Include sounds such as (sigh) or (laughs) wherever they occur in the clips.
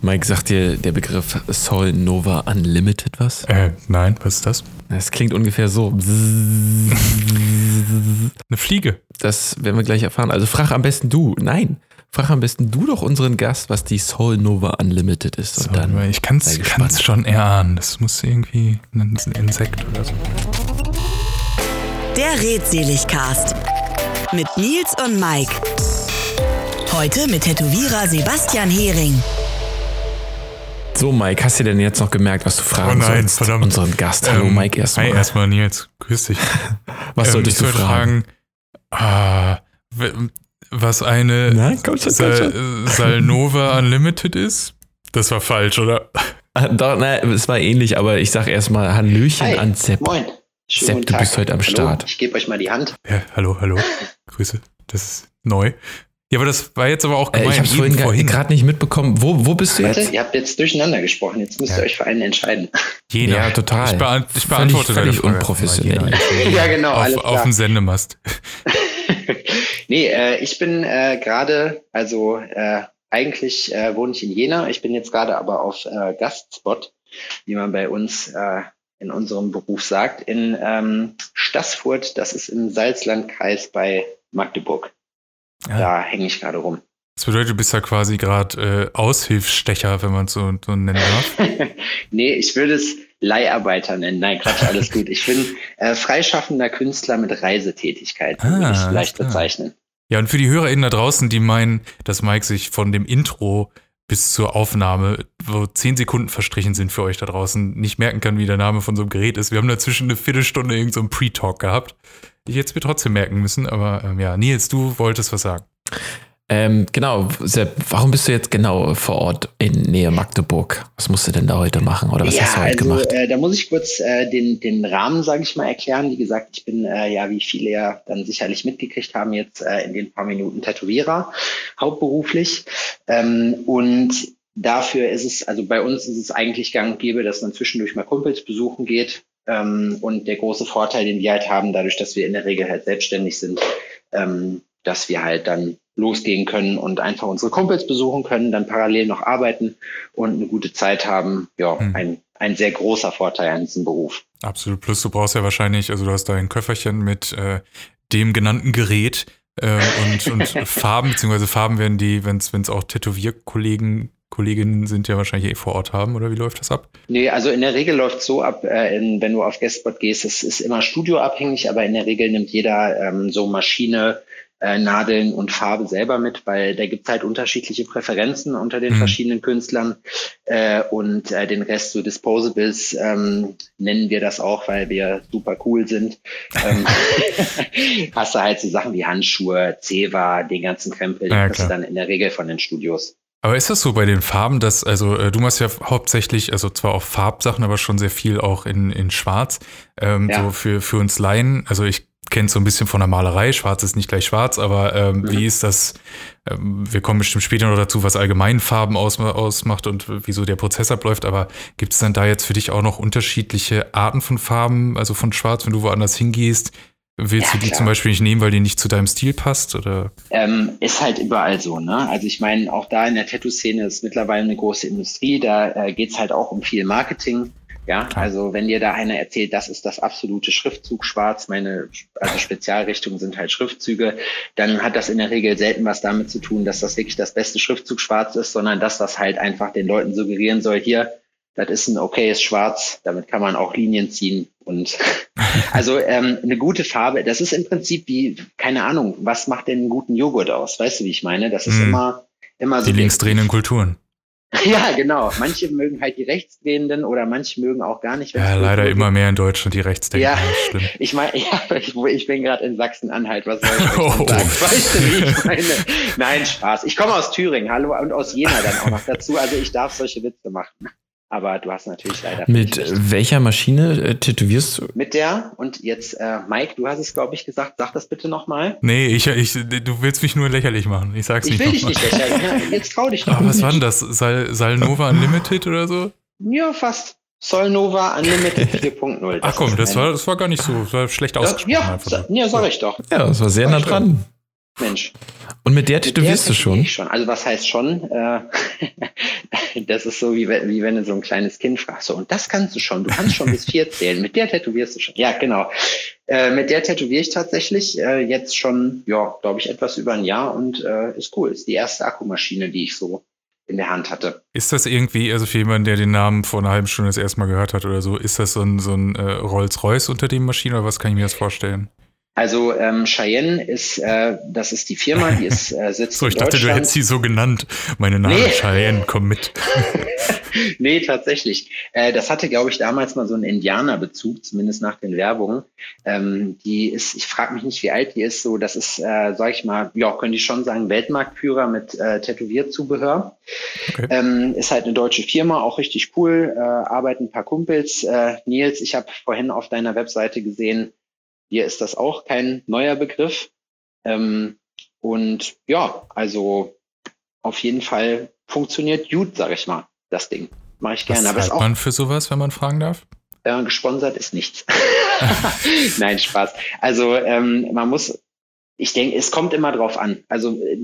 Mike, sagt dir der Begriff Sol Nova Unlimited was? Äh, nein, was ist das? Das klingt ungefähr so. Eine Fliege. Das werden wir gleich erfahren. Also frag am besten du. Nein, frag am besten du doch unseren Gast, was die Sol Nova Unlimited ist. So, Und dann ich kann es schon erahnen. Das muss irgendwie ein Insekt oder so. Der Redseligcast mit Nils und Mike. Heute mit Tätowierer Sebastian Hering. So, Mike, hast du denn jetzt noch gemerkt, was du fragen Oh nein, sollst? verdammt. Unseren Gast. Hallo, Ähm, Mike, erstmal. Hi, erstmal Nils. Grüß dich. (laughs) was Ähm, solltest ich du sollte fragen? ah, was eine Nein, komm schon, komm Sal Salnova (laughs) Unlimited ist? Das war falsch, oder? Ah, Doch, nein, es war ähnlich, aber ich sag erstmal Hallöchen Hi, an Sepp. moin. Schönen Sepp, du Tag. bist heute am Hallo, Start. Ich gebe euch mal die Hand. Ja, hallo, hallo. (laughs) Grüße. Das ist neu. Ja, aber das war jetzt aber auch Äh, gemein. ich habe vorhin gerade nicht mitbekommen. Wo, wo bist du Warte, jetzt? ihr habt jetzt durcheinander gesprochen. Jetzt müsst ihr Ja. euch für einen entscheiden. Jeder. Ja, total. Ich, beant ich Völlig- beantworte völlig Frage. unprofessionell. Ja, (laughs) genau, alles Auf, klar. auf dem Sendemast. (laughs) nee, äh, ich bin äh, gerade, also äh, eigentlich äh, wohne ich in Jena. Ich bin jetzt gerade aber auf äh, Gastspot, wie man bei uns äh, in unserem Beruf sagt, in ähm, Stassfurt. Das ist im Salzlandkreis bei Magdeburg. Ja. Da hänge ich gerade rum. Das bedeutet, du bist ja quasi gerade äh, Aushilfsstecher, wenn man es so, so nennen darf. (laughs) nee, ich würde es Leiharbeiter nennen. Nein, Quatsch, alles (laughs) gut. Ich bin äh, freischaffender Künstler mit Reisetätigkeit, so würde Ah, ich vielleicht klar. bezeichnen. Ja, und für die HörerInnen da draußen, die meinen, dass Mike sich von dem Intro bis zur Aufnahme, wo zehn Sekunden verstrichen sind für euch da draußen, nicht merken kann, wie der Name von so einem Gerät ist. Wir haben dazwischen eine Viertelstunde irgendeinen so Pre-Talk gehabt, ich jetzt mir trotzdem merken müssen. Aber ähm, ja, Nils, du wolltest was sagen. Ähm, genau, Sepp, warum bist du jetzt genau vor Ort in Nähe Magdeburg? Was musst du denn da heute machen oder was ja, hast du heute also gemacht? äh, da muss ich kurz äh, den, den Rahmen, sage ich mal, erklären. Wie gesagt, ich bin äh, ja, wie viele ja dann sicherlich mitgekriegt haben, jetzt äh, in den paar Minuten Tätowierer, hauptberuflich. Ähm, und dafür ist es, also bei uns ist es eigentlich gang und gäbe, dass man zwischendurch mal Kumpels besuchen geht. Ähm, und der große Vorteil, den wir halt haben, dadurch, dass wir in der Regel halt selbstständig sind, ähm, dass wir halt dann losgehen können und einfach unsere Kumpels besuchen können, dann parallel noch arbeiten und eine gute Zeit haben. Ja, Hm. ein, ein sehr großer Vorteil an diesem Beruf. Absolut. Plus du brauchst ja wahrscheinlich, also du hast da ein Köfferchen mit äh, dem genannten Gerät äh, und, und (laughs) Farben, beziehungsweise Farben werden die, wenn es auch Tätowierkollegen, Kolleginnen sind, ja wahrscheinlich eh vor Ort haben, oder wie läuft das ab? Nee, also in der Regel läuft so ab, äh, in, wenn du auf Guestspot gehst, es ist immer studioabhängig, aber in der Regel nimmt jeder ähm, so Maschine, äh, Nadeln und Farbe selber mit, weil da gibt es halt unterschiedliche Präferenzen unter den Mhm. verschiedenen Künstlern äh, und äh, den Rest so Disposables ähm, nennen wir das auch, weil wir super cool sind. Ähm, (laughs) (laughs) hast du halt so Sachen wie Handschuhe, Zewa, den ganzen Krempel, Ja, klar. dann in der Regel von den Studios. Aber ist das so bei den Farben, dass, also äh, du machst ja hauptsächlich, also zwar auch Farbsachen, aber schon sehr viel auch in, in Schwarz. Ähm, Ja. So für, für uns Laien, also ich kenne so ein bisschen von der Malerei, schwarz ist nicht gleich schwarz, aber ähm, Mhm. wie ist das, ähm, wir kommen bestimmt später noch dazu, was allgemein Farben aus, ausmacht und wieso der Prozess abläuft, aber gibt es dann da jetzt für dich auch noch unterschiedliche Arten von Farben, also von schwarz, wenn du woanders hingehst, willst Ja, du die klar. zum Beispiel nicht nehmen, weil die nicht zu deinem Stil passt oder? Ähm, ist halt überall so, ne? Also ich meine, auch da in der Tattoo-Szene ist mittlerweile eine große Industrie, da äh, geht's halt auch um viel Marketing. Ja, Klar. also wenn dir da einer erzählt, das ist das absolute Schriftzug schwarz, meine also Spezialrichtungen sind halt Schriftzüge, dann hat das in der Regel selten was damit zu tun, dass das wirklich das beste Schriftzug schwarz ist, sondern dass das halt einfach den Leuten suggerieren soll, hier, das ist ein okayes Schwarz, damit kann man auch Linien ziehen und (laughs) also ähm, eine gute Farbe, das ist im Prinzip wie, keine Ahnung, was macht denn einen guten Joghurt aus? Weißt du, wie ich meine? Das ist Mhm. immer, immer so. Die linksdrehenden Kulturen. (laughs) Ja, genau. Manche mögen halt die rechtsdrehenden oder manche mögen auch gar nicht. Ja, leider wird. immer mehr in Deutschland, die Rechtsdenker. Ja. stimmt. (laughs) Ich meine, ja, ich, ich bin gerade in Sachsen-Anhalt, was soll ich Oh. sagen? Weißt du, wie ich meine? Nein, Spaß. Ich komme aus Thüringen, hallo, und aus Jena dann auch noch dazu. Also ich darf solche Witze machen. Aber du hast natürlich leider Mit welcher Maschine äh, tätowierst du? mit der und jetzt äh, Mike, du hast es glaube ich gesagt, sag das bitte nochmal. Nee, ich, ich, du willst mich nur lächerlich machen. Ich sag's Ich nicht will dich nochmal. nicht lächerlich. Ja, (laughs) jetzt trau dich doch. Oh, was war denn das? Sal, Salnova Unlimited oder so? Ja, fast. Solnova Unlimited (laughs) 4.0. Ach komm, das war, das war gar nicht so, das war schlecht ausgesprochen. ja, ja, sag ich doch. Ja, das war sehr nah ich dran. Mensch. Und mit der tätowierst du schon? schon? Also was heißt schon? Äh, (laughs) das ist so, wie, wie wenn du so ein kleines Kind fragst. So, und das kannst du schon. Du kannst schon bis vier (laughs) zählen. Mit der tätowierst du schon. Ja, genau. Äh, mit der tätowiere ich tatsächlich äh, jetzt schon, ja, glaube ich, etwas über ein Jahr und äh, ist cool. Ist die erste Akkumaschine, die ich so in der Hand hatte. Ist das irgendwie, also für jemanden, der den Namen vor einer halben Stunde das erste Mal gehört hat oder so, ist das so ein, so ein äh, Rolls-Royce unter den Maschinen oder was kann ich mir das vorstellen? Also ähm, Cheyenne ist, äh, das ist die Firma, die ist äh, (laughs) sitzt So, ich dachte, du hättest sie so genannt. Meine Name nee. Cheyenne, komm mit. (laughs) nee, tatsächlich. Äh, das hatte, glaube ich, damals mal so einen Indianerbezug, zumindest nach den Werbungen. Ähm, die ist, ich frage mich nicht, wie alt die ist. So, das ist, äh, sag ich mal, ja, können die schon sagen, Weltmarktführer mit äh, Tätowierzubehör. Okay. Ähm, ist halt eine deutsche Firma, auch richtig cool. Äh, arbeiten ein paar Kumpels. Äh, Nils, ich habe vorhin auf deiner Webseite gesehen, hier ist das auch kein neuer Begriff. Ähm, und ja, also auf jeden Fall funktioniert gut, sage ich mal, das Ding. Mache ich gerne. Was aber ist man für sowas, wenn man fragen darf? Äh, gesponsert ist nichts. (laughs) (laughs) Nein, Spaß. Also ähm, man muss ich denke, es kommt immer drauf an. Also äh,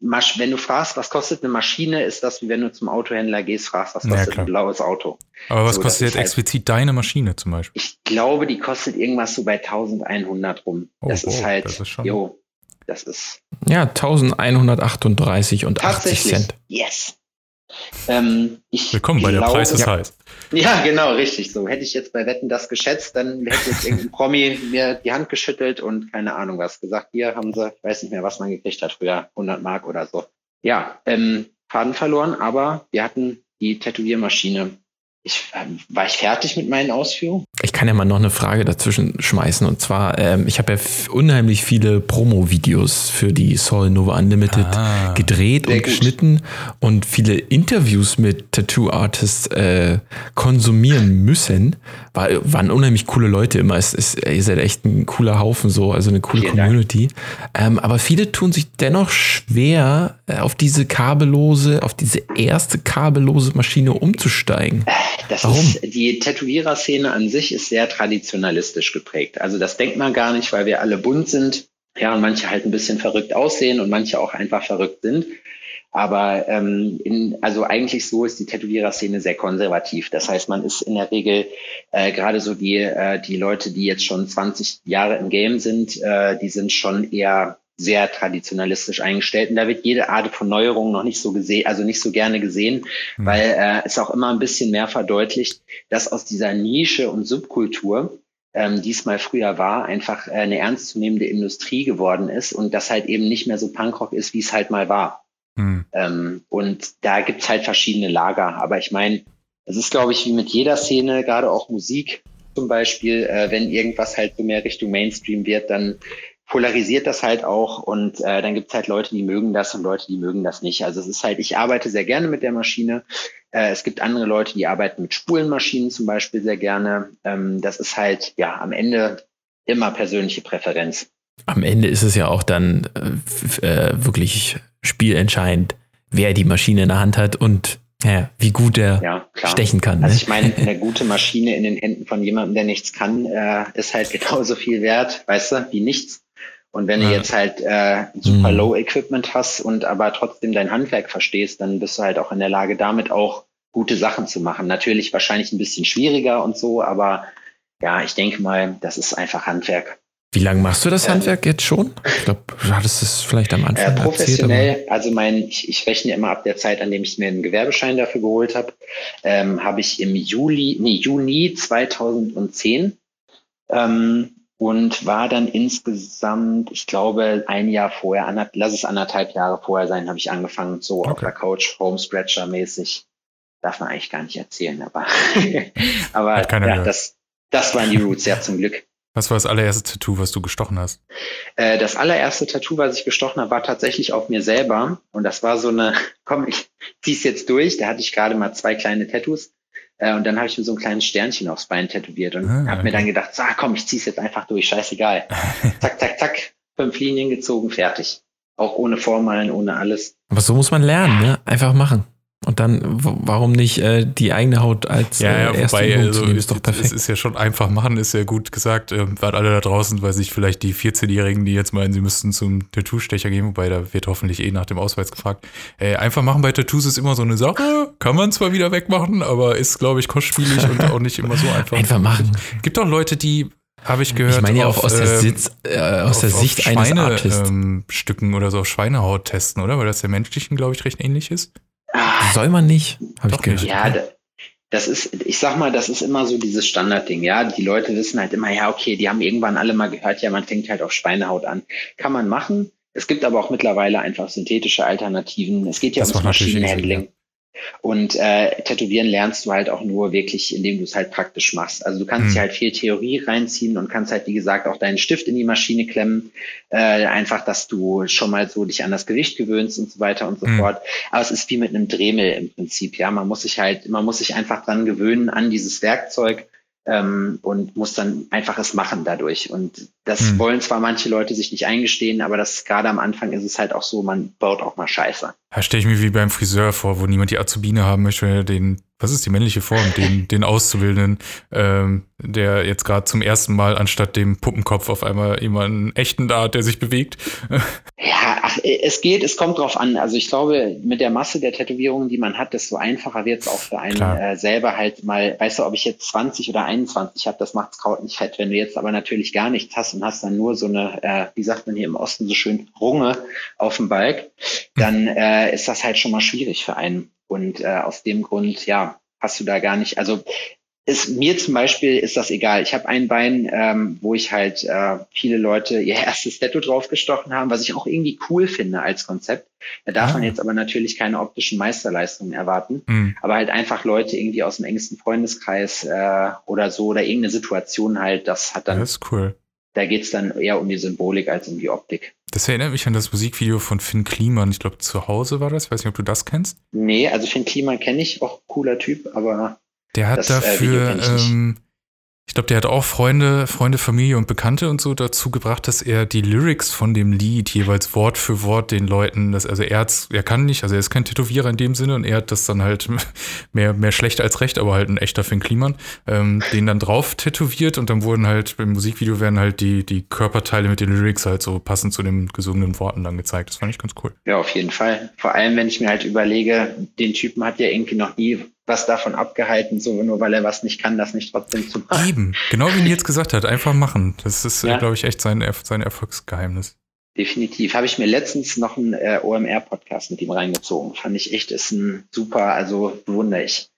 wenn du fragst, was kostet eine Maschine, ist das wie wenn du zum Autohändler gehst, fragst, was kostet ja, ein blaues Auto. Aber was so, kostet jetzt halt, explizit deine Maschine zum Beispiel? Ich glaube, die kostet irgendwas so bei 1100 rum. Oh, das oh, ist halt, das ist schon jo, das ist. Ja, 1138 und 80 Cent. Yes. Ähm, Willkommen bei der Preis ist ja, heiß. Ja, genau, richtig. So hätte ich jetzt bei Wetten das geschätzt, dann hätte jetzt irgendein Promi (laughs) mir die Hand geschüttelt und keine Ahnung was gesagt. Hier haben sie, ich weiß nicht mehr, was man gekriegt hat früher, 100 Mark oder so. Ja, ähm, Faden verloren, aber wir hatten die Tätowiermaschine ich, ähm, war ich fertig mit meinen Ausführungen? Ich kann ja mal noch eine Frage dazwischen schmeißen. Und zwar, ähm, ich habe ja unheimlich viele Promo-Videos für die Soul Nova Unlimited ah, gedreht und gut. geschnitten und viele Interviews mit Tattoo-Artists äh, konsumieren müssen. War, waren unheimlich coole Leute immer. Es, es, ihr seid echt ein cooler Haufen so, also eine coole Vielen Community. Ähm, aber viele tun sich dennoch schwer, äh, auf diese kabellose, auf diese erste kabellose Maschine umzusteigen. Das Warum? ist, die Tätowierer-Szene an sich ist sehr traditionalistisch geprägt. Also das denkt man gar nicht, weil wir alle bunt sind. Ja, und manche halt ein bisschen verrückt aussehen und manche auch einfach verrückt sind. Aber ähm, in, also eigentlich so ist die Tätowierer-Szene sehr konservativ. Das heißt, man ist in der Regel äh, gerade so die, äh, die Leute, die jetzt schon 20 Jahre im Game sind, äh, die sind schon eher sehr traditionalistisch eingestellt. Und da wird jede Art von Neuerung noch nicht so gesehen, also nicht so gerne gesehen, mhm. weil äh, es auch immer ein bisschen mehr verdeutlicht, dass aus dieser Nische und Subkultur, ähm, die es mal früher war, einfach äh, eine ernstzunehmende Industrie geworden ist und das halt eben nicht mehr so Punkrock ist, wie es halt mal war. Mhm. Ähm, und da gibt's halt verschiedene Lager. Aber ich meine, es ist, glaube ich, wie mit jeder Szene, gerade auch Musik zum Beispiel, äh, wenn irgendwas halt so mehr Richtung Mainstream wird, dann polarisiert das halt auch und äh, dann gibt es halt Leute, die mögen das und Leute, die mögen das nicht. Also es ist halt, ich arbeite sehr gerne mit der Maschine. Äh, es gibt andere Leute, die arbeiten mit Spulenmaschinen zum Beispiel sehr gerne. Ähm, das ist halt ja am Ende immer persönliche Präferenz. Am Ende ist es ja auch dann äh, äh wirklich spielentscheidend, wer die Maschine in der Hand hat und ja, wie gut er ja, stechen kann. Also ne? ich meine, (laughs) eine gute Maschine in den Händen von jemandem, der nichts kann, äh, ist halt genauso viel wert, weißt du, wie nichts. Und wenn ja. du jetzt halt äh, super mhm. Low Equipment hast und aber trotzdem dein Handwerk verstehst, dann bist du halt auch in der Lage, damit auch gute Sachen zu machen. Natürlich wahrscheinlich ein bisschen schwieriger und so, aber ja, ich denke mal, das ist einfach Handwerk. Wie lange machst du das ähm, Handwerk jetzt schon? Ich glaube, du hattest es vielleicht am Anfang äh, Professionell, erzählt, also mein, ich, ich rechne immer ab der Zeit, an dem ich mir einen Gewerbeschein dafür geholt habe, ähm, habe ich im Juli, nee, Juni 2010 ähm, und war dann insgesamt, ich glaube, ein Jahr vorher, anderth, lass es anderthalb Jahre vorher sein, habe ich angefangen, so okay. auf der Couch, Homescratcher mäßig. Darf man eigentlich gar nicht erzählen, aber, (laughs) aber ja, das, das waren die Roots, ja, zum Glück. Was war das allererste Tattoo, was du gestochen hast? Äh, das allererste Tattoo, was ich gestochen habe, war tatsächlich auf mir selber. Und das war so eine, (laughs) komm, ich zieh's jetzt durch. Da hatte ich gerade mal zwei kleine Tattoos. Äh, und dann habe ich mir so ein kleines Sternchen aufs Bein tätowiert und ah, habe mir dann gedacht, so, ah, komm, ich zieh's jetzt einfach durch, scheißegal. (laughs) zack, zack, zack, fünf Linien gezogen, fertig. Auch ohne Vormalen, ohne alles. Aber so muss man lernen, ne? Einfach machen. Und dann, warum nicht äh, die eigene Haut als ja, ja, äh, erste wobei, Übung also, zu nehmen, ist doch perfekt. Es ist ja schon einfach machen, ist ja gut gesagt. Ähm, waren alle da draußen, weil sich vielleicht die 14-Jährigen, die jetzt meinen, sie müssten zum Tattoo-Stecher gehen, wobei da wird hoffentlich eh nach dem Ausweis gefragt. Äh, einfach machen bei Tattoos ist immer so eine Sache. Kann man zwar wieder wegmachen, aber ist, glaube ich, kostspielig und auch nicht immer so (laughs) einfach. Einfach machen. Gibt auch Leute, die habe ich gehört. Ich meine ja auch auf, aus der, ähm, Sitz, äh, aus auf, der auf Sicht eines Schweine, Artists. Ähm, Stücken oder so auf Schweinehaut testen, oder? Weil das der menschlichen, glaube ich, recht ähnlich ist. Ah, Soll man nicht? Habe ich gehört. Ja, da- das ist, ich sag mal, das ist immer so dieses Standardding, ja. Die Leute wissen halt immer, ja, okay, die haben irgendwann alle mal gehört, ja, man fängt halt auf Schweinehaut an. Kann man machen. Es gibt aber auch mittlerweile einfach synthetische Alternativen. Es geht ja Das ums Maschinenhandling. Und äh, tätowieren lernst du halt auch nur wirklich, indem du es halt praktisch machst. Also du kannst Mhm. dir halt viel Theorie reinziehen und kannst halt, wie gesagt, auch deinen Stift in die Maschine klemmen. Äh, einfach, dass du schon mal so dich an das Gewicht gewöhnst und so weiter und so Mhm. fort. Aber es ist wie mit einem Dremel im Prinzip. Ja, man muss sich halt, man muss sich einfach dran gewöhnen an dieses Werkzeug ähm, und muss dann einfach es machen dadurch. Und das Mhm. wollen zwar manche Leute sich nicht eingestehen, aber das gerade am Anfang ist es halt auch so, man baut auch mal Scheiße. Da stelle ich mir wie beim Friseur vor, wo niemand die Azubine haben möchte, er den, was ist die männliche Form, den, den Auszubildenden, ähm, der jetzt gerade zum ersten Mal anstatt dem Puppenkopf auf einmal jemanden echten da hat, der sich bewegt. Ja, ach, es geht, es kommt drauf an. Also ich glaube, mit der Masse der Tätowierungen, die man hat, desto einfacher wird es auch für einen äh, selber halt mal, weißt du, ob ich jetzt 20 oder 21 habe, das macht's Kraut nicht fett. Wenn du jetzt aber natürlich gar nichts hast und hast dann nur so eine, äh, wie sagt man hier im Osten so schön, Runge auf dem Balk, dann äh, ist das halt schon mal schwierig für einen. Und äh, aus dem Grund, ja, hast du da gar nicht, also ist, mir zum Beispiel ist das egal. Ich habe ein Bein, ähm, wo ich halt äh, viele Leute ihr (laughs) erstes Tattoo draufgestochen haben, was ich auch irgendwie cool finde als Konzept. Da darf Ah. man jetzt aber natürlich keine optischen Meisterleistungen erwarten. Hm. Aber halt einfach Leute irgendwie aus dem engsten Freundeskreis äh, oder so oder irgendeine Situation halt, das hat dann, Das ist cool. da geht's dann eher um die Symbolik als um die Optik. Das erinnert mich an das Musikvideo von Finn Kliman. Ich glaube, zu Hause war das. Weiß nicht, ob du das kennst. Nee, also Finn Kliman kenne ich, auch cooler Typ, aber Der hat Das, äh, dafür, kenn ich ähm, ich glaube, der hat auch Freunde, Freunde, Familie und Bekannte und so dazu gebracht, dass er die Lyrics von dem Lied jeweils Wort für Wort den Leuten, das, also er hat's, er kann nicht, also er ist kein Tätowierer in dem Sinne und er hat das dann halt (laughs) mehr, mehr schlecht als recht, aber halt ein echter Finn Kliman, ähm, den dann drauf tätowiert und dann wurden halt im Musikvideo werden halt die, die Körperteile mit den Lyrics halt so passend zu den gesungenen Worten dann gezeigt. Das fand ich ganz cool. Ja, auf jeden Fall. Vor allem, wenn ich mir halt überlege, den Typen hat ja irgendwie noch nie was davon abgehalten, so nur weil er was nicht kann, das nicht trotzdem zu machen. Eben, genau wie Nils gesagt hat, einfach machen. Das ist, Ja. glaube ich, echt sein, sein Erfolgsgeheimnis. Definitiv. Habe ich mir letztens noch einen äh, OMR-Podcast mit ihm reingezogen. Fand ich echt, ist ein super, also bewundere ich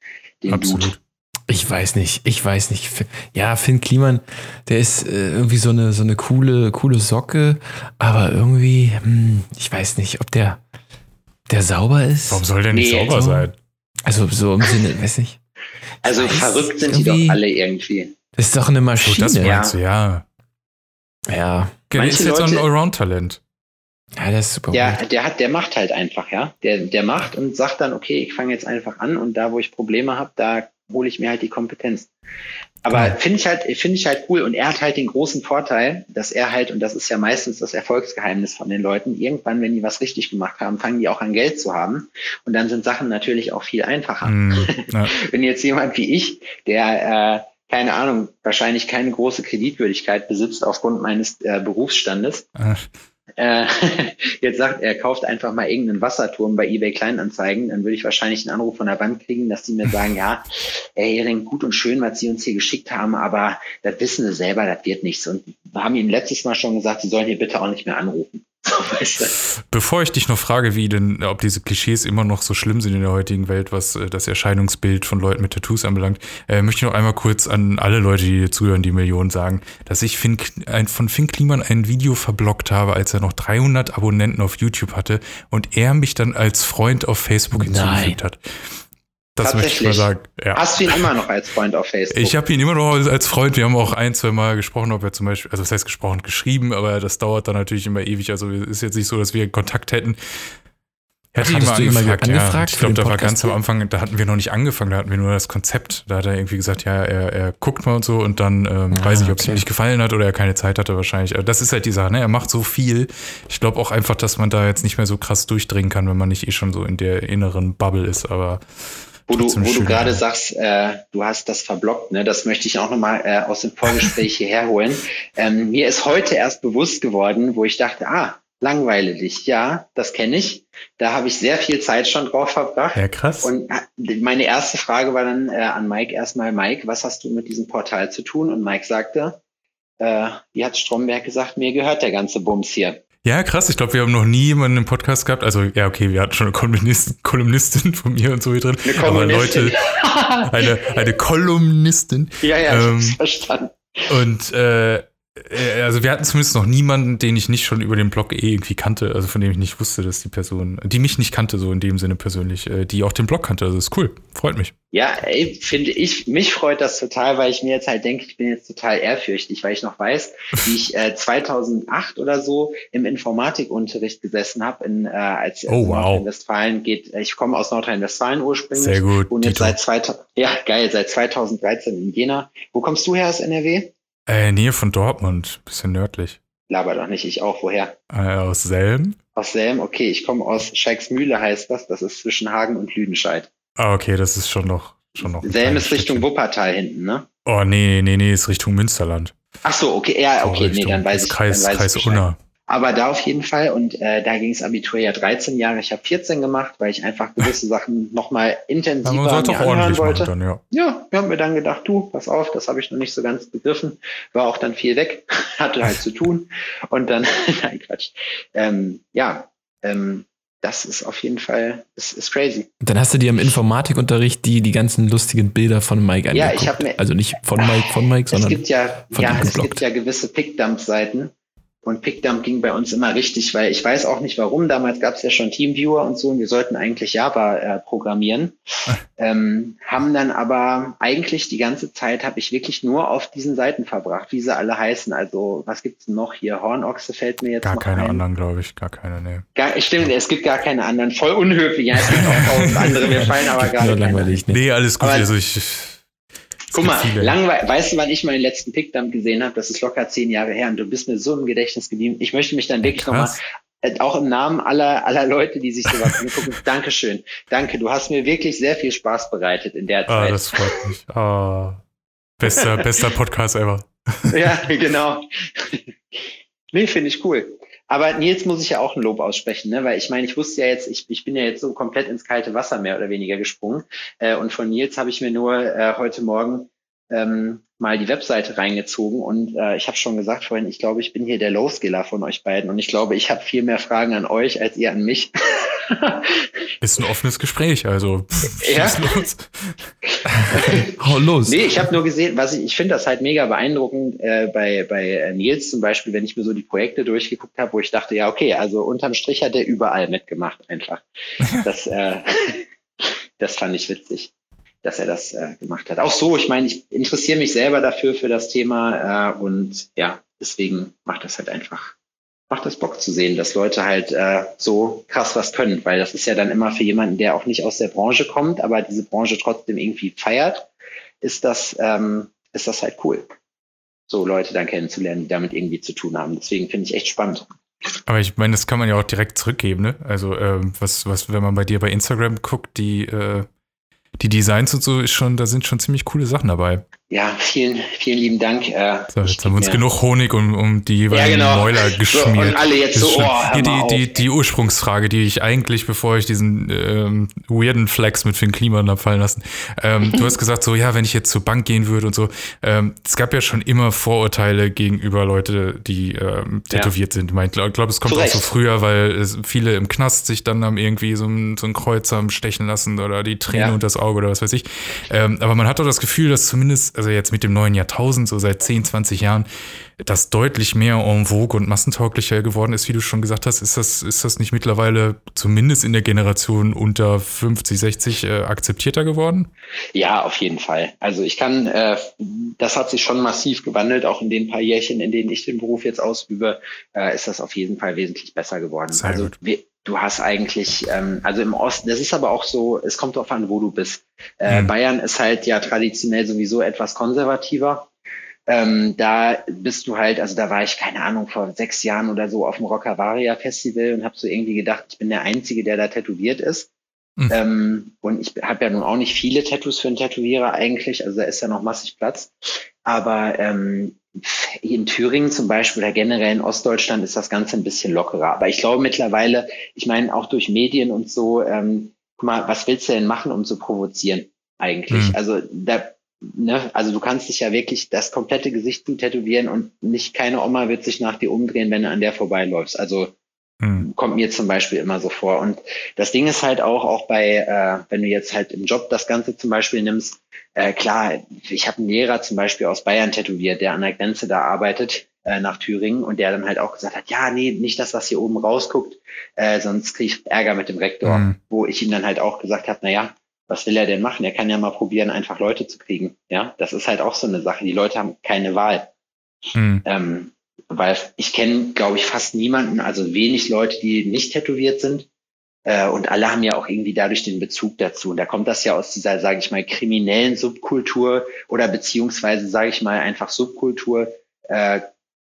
den Absolut. Dude. Ich weiß nicht, ich weiß nicht. Ja, Finn Kliman, der ist äh, irgendwie so eine, so eine coole, coole Socke, aber irgendwie, hm, ich weiß nicht, ob der, der sauber ist. Warum soll der nicht Nee, sauber so- sein? Also so im Sinne, weiß nicht. Also weiß, verrückt sind die doch alle irgendwie. Das ist doch eine So, Maschine. das meinst du, ja. ja. Der ist jetzt so ein Allround-Talent. ja, der ist super. Ja, der hat, der macht halt einfach, ja. Der, der macht und sagt dann, okay, ich fange jetzt einfach an und da, wo ich Probleme habe, da hole ich mir halt die Kompetenz. Aber Genau. finde ich halt, finde ich halt cool und er hat halt den großen Vorteil, dass er halt, und das ist ja meistens das Erfolgsgeheimnis von den Leuten, irgendwann, wenn die was richtig gemacht haben, fangen die auch an Geld zu haben und dann sind Sachen natürlich auch viel einfacher. Hm, (laughs) ja. Wenn jetzt jemand wie ich, der, äh, keine Ahnung, wahrscheinlich keine große Kreditwürdigkeit besitzt aufgrund meines äh, Berufsstandes, Äh, äh, (laughs) jetzt sagt, er kauft einfach mal irgendeinen Wasserturm bei eBay Kleinanzeigen, dann würde ich wahrscheinlich einen Anruf von der Bank kriegen, dass die mir (laughs) sagen, ja, ey, Hering, gut und schön, was sie uns hier geschickt haben, aber das wissen sie selber, das wird nichts. Und wir haben ihnen letztes Mal schon gesagt, sie sollen hier bitte auch nicht mehr anrufen. Bevor ich dich noch frage, wie denn, ob diese Klischees immer noch so schlimm sind in der heutigen Welt, was äh, das Erscheinungsbild von Leuten mit Tattoos anbelangt, äh, möchte ich noch einmal kurz an alle Leute, die hier zuhören, die Millionen sagen, dass ich Finn, ein, von Finn Kliman ein Video verblockt habe, als er noch 300 Abonnenten auf YouTube hatte und er mich dann als Freund auf Facebook Nein. hinzugefügt hat. Das möchte ich mal sagen. Ja. Hast du ihn immer noch als Freund auf (laughs) Facebook? Ich habe ihn immer noch als Freund. Wir haben auch ein, zwei Mal gesprochen, ob er zum Beispiel, also was heißt gesprochen, geschrieben, aber das dauert dann natürlich immer ewig. Also ist jetzt nicht so, dass wir Kontakt hätten. Ich hatte ihn mal angefragt, angefragt ja. Ich glaube, da war ganz am Anfang, da hatten wir noch nicht angefangen, da hatten wir nur das Konzept. Da hat er irgendwie gesagt, ja, er, er guckt mal und so und dann ähm, ah, weiß ich, ob es ihm nicht gefallen hat oder er keine Zeit hatte wahrscheinlich. Das ist halt die Sache, ne? Er macht so viel. Ich glaube auch einfach, dass man da jetzt nicht mehr so krass durchdringen kann, wenn man nicht eh schon so in der inneren Bubble ist, aber wo du, wo du gerade sagst, äh, du hast das verblockt, ne? das möchte ich auch nochmal äh, aus dem Vorgespräch hierher holen. Ähm, mir ist heute erst bewusst geworden, wo ich dachte, ah, langweile dich. Ja, das kenne ich. Da habe ich sehr viel Zeit schon drauf verbracht. Ja, krass. Und äh, meine erste Frage war dann äh, an Mike erstmal, Mike, was hast du mit diesem Portal zu tun? Und Mike sagte, äh, wie hat Stromberg gesagt, mir gehört der ganze Bums hier. Ja, krass. Ich glaube, wir haben noch nie jemanden im Podcast gehabt. Also, ja, okay, wir hatten schon eine Kolumnistin, Kolumnistin von mir und so hier drin. Eine aber Leute, eine, eine Kolumnistin. (laughs) Ja, ja, ähm, ich hab's verstanden. Und äh, also wir hatten zumindest noch niemanden, den ich nicht schon über den Blog eh irgendwie kannte, also von dem ich nicht wusste, dass die Person, die mich nicht kannte, so in dem Sinne persönlich, äh, die auch den Blog kannte. Also ist cool, freut mich. Ja, finde ich, mich freut das total, weil ich mir jetzt halt denke, ich bin jetzt total ehrfürchtig, weil ich noch weiß, (laughs) wie ich äh, 2008 oder so im Informatikunterricht gesessen habe, in, äh, als oh, wow. Nordrhein-Westfalen geht. Äh, ich komme aus Nordrhein-Westfalen ursprünglich. Sehr gut. Und jetzt seit 2000, ja geil, seit 2013 in Jena. Wo kommst du her aus NRW? Äh, Nähe von Dortmund, bisschen nördlich. Laber doch nicht, ich auch. Woher? Äh, aus Selm. Aus Selm, okay. Ich komme aus Scheiksmühle, heißt das. Das ist zwischen Hagen und Lüdenscheid. Ah, okay, das ist schon noch. Schon noch Selm ist Richtung Stückchen. Wuppertal hinten, ne? Oh, nee, nee, nee, ist Richtung Münsterland. Ach so, okay, ja, okay, nee, dann weiß ich. Kreis, dann weiß Kreis Unna. Aber da auf jeden Fall. Und äh, da ging es Abitur ja 13 Jahre. Ich habe 14 gemacht, weil ich einfach gewisse Sachen nochmal intensiver ja, man mir anhören wollte. Dann, ja. ja, wir haben mir dann gedacht, du, pass auf, das habe ich noch nicht so ganz begriffen. War auch dann viel weg, (laughs) hatte halt zu tun. Und dann, (laughs) nein, Quatsch. Ähm, ja, ähm, das ist auf jeden Fall, ist, ist crazy. Dann hast du dir im Informatikunterricht die, die ganzen lustigen Bilder von Mike angeguckt. Ja, ich habe mir, also nicht von Mike, von Mike, sondern es gibt ja, ja, es gibt ja gewisse Pickdump-Seiten, und Pickdump ging bei uns immer richtig, weil ich weiß auch nicht warum. Damals gab es ja schon Teamviewer und so und wir sollten eigentlich Java äh, programmieren. (laughs) ähm, haben dann aber eigentlich die ganze Zeit habe ich wirklich nur auf diesen Seiten verbracht, wie sie alle heißen. Also was gibt's noch hier? Hornochse fällt mir jetzt Gar noch keine ein. anderen, glaube ich. Gar keine, nee. Gar, stimmt, es gibt gar keine anderen. Voll unhöflich. Ja, es gibt auch tausend andere. Wir fallen aber gar nicht. Nee, alles gut. Aber, also ich Guck mal, langweil weißt du, wann ich meinen letzten Pickdump gesehen habe? Das ist locker zehn Jahre her und du bist mir so im Gedächtnis geblieben. Ich möchte mich dann wirklich nochmal, äh, auch im Namen aller, aller Leute, die sich sowas (laughs) angucken, Dankeschön. Danke, du hast mir wirklich sehr viel Spaß bereitet in der ah, Zeit. Ah, das freut mich. Ah, bester, bester Podcast ever. (laughs) ja, genau. nee, finde ich cool. Aber Nils muss ich ja auch ein Lob aussprechen, ne? weil ich meine, ich wusste ja jetzt, ich, ich bin ja jetzt so komplett ins kalte Wasser mehr oder weniger gesprungen. Äh, und von Nils habe ich mir nur äh, heute Morgen ähm, mal die Webseite reingezogen und äh, ich habe schon gesagt vorhin, ich glaube, ich bin hier der Low-Skiller von euch beiden und ich glaube, ich habe viel mehr Fragen an euch als ihr an mich. (laughs) Ist ein offenes Gespräch, also pff, ja. los. (laughs) Hau los. Nee, ich habe nur gesehen, was ich, ich finde das halt mega beeindruckend äh, bei, bei äh, Nils zum Beispiel, wenn ich mir so die Projekte durchgeguckt habe, wo ich dachte, ja, okay, also unterm Strich hat er überall mitgemacht einfach. (laughs) Das, äh, das fand ich witzig dass er das äh, gemacht hat. Auch so, ich meine, ich interessiere mich selber dafür, für das Thema äh, und ja, deswegen macht das halt einfach, macht das Bock zu sehen, dass Leute halt äh, so krass was können, weil das ist ja dann immer für jemanden, der auch nicht aus der Branche kommt, aber diese Branche trotzdem irgendwie feiert, ist das, ähm, ist das halt cool, so Leute dann kennenzulernen, die damit irgendwie zu tun haben. Deswegen finde ich echt spannend. Aber ich meine, das kann man ja auch direkt zurückgeben, ne? Also ähm, was, was, wenn man bei dir bei Instagram guckt, die äh, die Designs und so ist schon, da sind schon ziemlich coole Sachen dabei. Ja, vielen, vielen lieben Dank. Äh, so, jetzt haben wir uns genug Honig um, um die jeweiligen ja, genau. Mäuler geschmiert. So, und alle jetzt so, oh, hier die, die, die Ursprungsfrage, die ich eigentlich, bevor ich diesen ähm, weirden Flex mit Finn Kliman abfallen lassen, ähm, du hast gesagt, so, ja, wenn ich jetzt zur Bank gehen würde und so, ähm, es gab ja schon immer Vorurteile gegenüber Leute, die ähm, tätowiert ja. sind. Ich glaube, glaub, es kommt Zurecht. auch so früher, weil viele im Knast sich dann haben irgendwie so ein, so ein Kreuz haben stechen lassen oder die Träne ja. und das Auge oder was weiß ich. Ähm, aber man hat doch das Gefühl, dass zumindest, also jetzt mit dem neuen Jahrtausend, so seit 10, 20 Jahren, das deutlich mehr en vogue und massentauglicher geworden ist, wie du schon gesagt hast. Ist das, ist das nicht mittlerweile zumindest in der Generation unter 50, 60 äh, akzeptierter geworden? Ja, auf jeden Fall. Also ich kann, äh, das hat sich schon massiv gewandelt, auch in den paar Jährchen, in denen ich den Beruf jetzt ausübe, äh, ist das auf jeden Fall wesentlich besser geworden. Sehr also wir, du hast eigentlich, ähm, also im Osten, das ist aber auch so, es kommt darauf an, wo du bist. Äh, mhm. Bayern ist halt ja traditionell sowieso etwas konservativer. Ähm, da bist du halt, also da war ich, keine Ahnung, vor sechs Jahren oder so auf dem Rockavaria Festival und habe so irgendwie gedacht, ich bin der Einzige, der da tätowiert ist. Mhm. Ähm, und ich habe ja nun auch nicht viele Tattoos für einen Tätowierer eigentlich, also da ist ja noch massig Platz. Aber ähm, in Thüringen zum Beispiel oder generell in Ostdeutschland ist das Ganze ein bisschen lockerer. Aber ich glaube mittlerweile, ich meine auch durch Medien und so, ähm, guck mal, was willst du denn machen, um zu provozieren eigentlich? Mhm. Also da, ne, also du kannst dich ja wirklich das komplette Gesicht zu tätowieren und nicht keine Oma wird sich nach dir umdrehen, wenn du an der vorbeiläufst. Also hm. Kommt mir zum Beispiel immer so vor. Und das Ding ist halt auch, auch bei, äh, wenn du jetzt halt im Job das Ganze zum Beispiel nimmst, äh, klar, ich habe einen Lehrer zum Beispiel aus Bayern tätowiert, der an der Grenze da arbeitet äh, nach Thüringen und der dann halt auch gesagt hat, ja, nee, nicht das, was hier oben rausguckt, äh, sonst kriege ich Ärger mit dem Rektor. Mhm. Wo ich ihm dann halt auch gesagt habe, na ja, was will er denn machen? Er kann ja mal probieren, einfach Leute zu kriegen. Ja, das ist halt auch so eine Sache. Die Leute haben keine Wahl. Mhm. Ähm, weil ich kenne, glaube ich, fast niemanden, also wenig Leute, die nicht tätowiert sind. Äh, und alle haben ja auch irgendwie dadurch den Bezug dazu. Und da kommt das ja aus dieser, sage ich mal, kriminellen Subkultur oder beziehungsweise, sage ich mal, einfach Subkultur. Äh,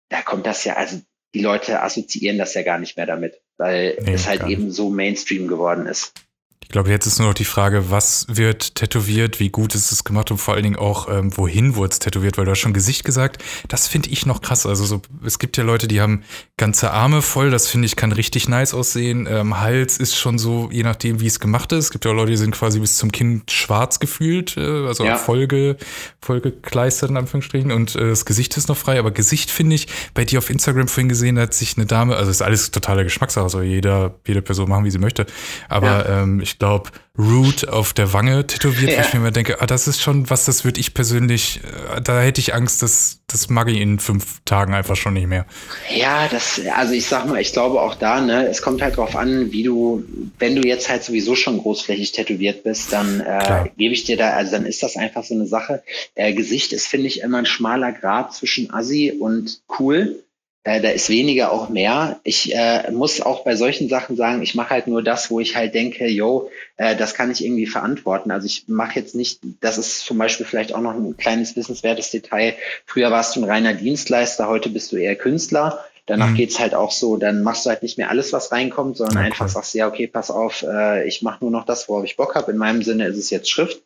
da kommt das ja, also die Leute assoziieren das ja gar nicht mehr damit, weil nee, es halt eben so Mainstream geworden ist. Ich glaube, jetzt ist nur noch die Frage, was wird tätowiert, wie gut ist es gemacht und vor allen Dingen auch, ähm, wohin wurde es tätowiert, weil du hast schon Gesicht gesagt. Das finde ich noch krass. Also so, es gibt ja Leute, die haben ganze Arme voll, das finde ich kann richtig nice aussehen. Ähm, Hals ist schon so, je nachdem, wie es gemacht ist. Es gibt ja auch Leute, die sind quasi bis zum Kinn schwarz gefühlt, äh, also ja. Folge, vollgekleistert in Anführungsstrichen und äh, das Gesicht ist noch frei. Aber Gesicht finde ich, bei dir auf Instagram vorhin gesehen, da hat sich eine Dame, also ist alles totale Geschmackssache, also jeder, jede Person machen, wie sie möchte. Aber ja. ähm, ich glaube, Root auf der Wange tätowiert, ja. wo ich mir immer denke, ah, das ist schon was, das würde ich persönlich, äh, da hätte ich Angst, dass das mag ich in fünf Tagen einfach schon nicht mehr. Ja, das, also ich sag mal, ich glaube auch da, ne, es kommt halt drauf an, wie du, wenn du jetzt halt sowieso schon großflächig tätowiert bist, dann äh, gebe ich dir da, also dann ist das einfach so eine Sache. Äh, Gesicht ist, finde ich, immer ein schmaler Grad zwischen Assi und cool. Da ist weniger auch mehr. Ich äh, muss auch bei solchen Sachen sagen, ich mache halt nur das, wo ich halt denke, yo, äh, das kann ich irgendwie verantworten. Also ich mache jetzt nicht, das ist zum Beispiel vielleicht auch noch ein kleines wissenswertes Detail. Früher warst du ein reiner Dienstleister, heute bist du eher Künstler. Danach mhm. geht's halt auch so, dann machst du halt nicht mehr alles, was reinkommt, sondern okay. einfach sagst, ja, okay, pass auf, äh, ich mache nur noch das, worauf ich Bock habe. In meinem Sinne ist es jetzt Schrift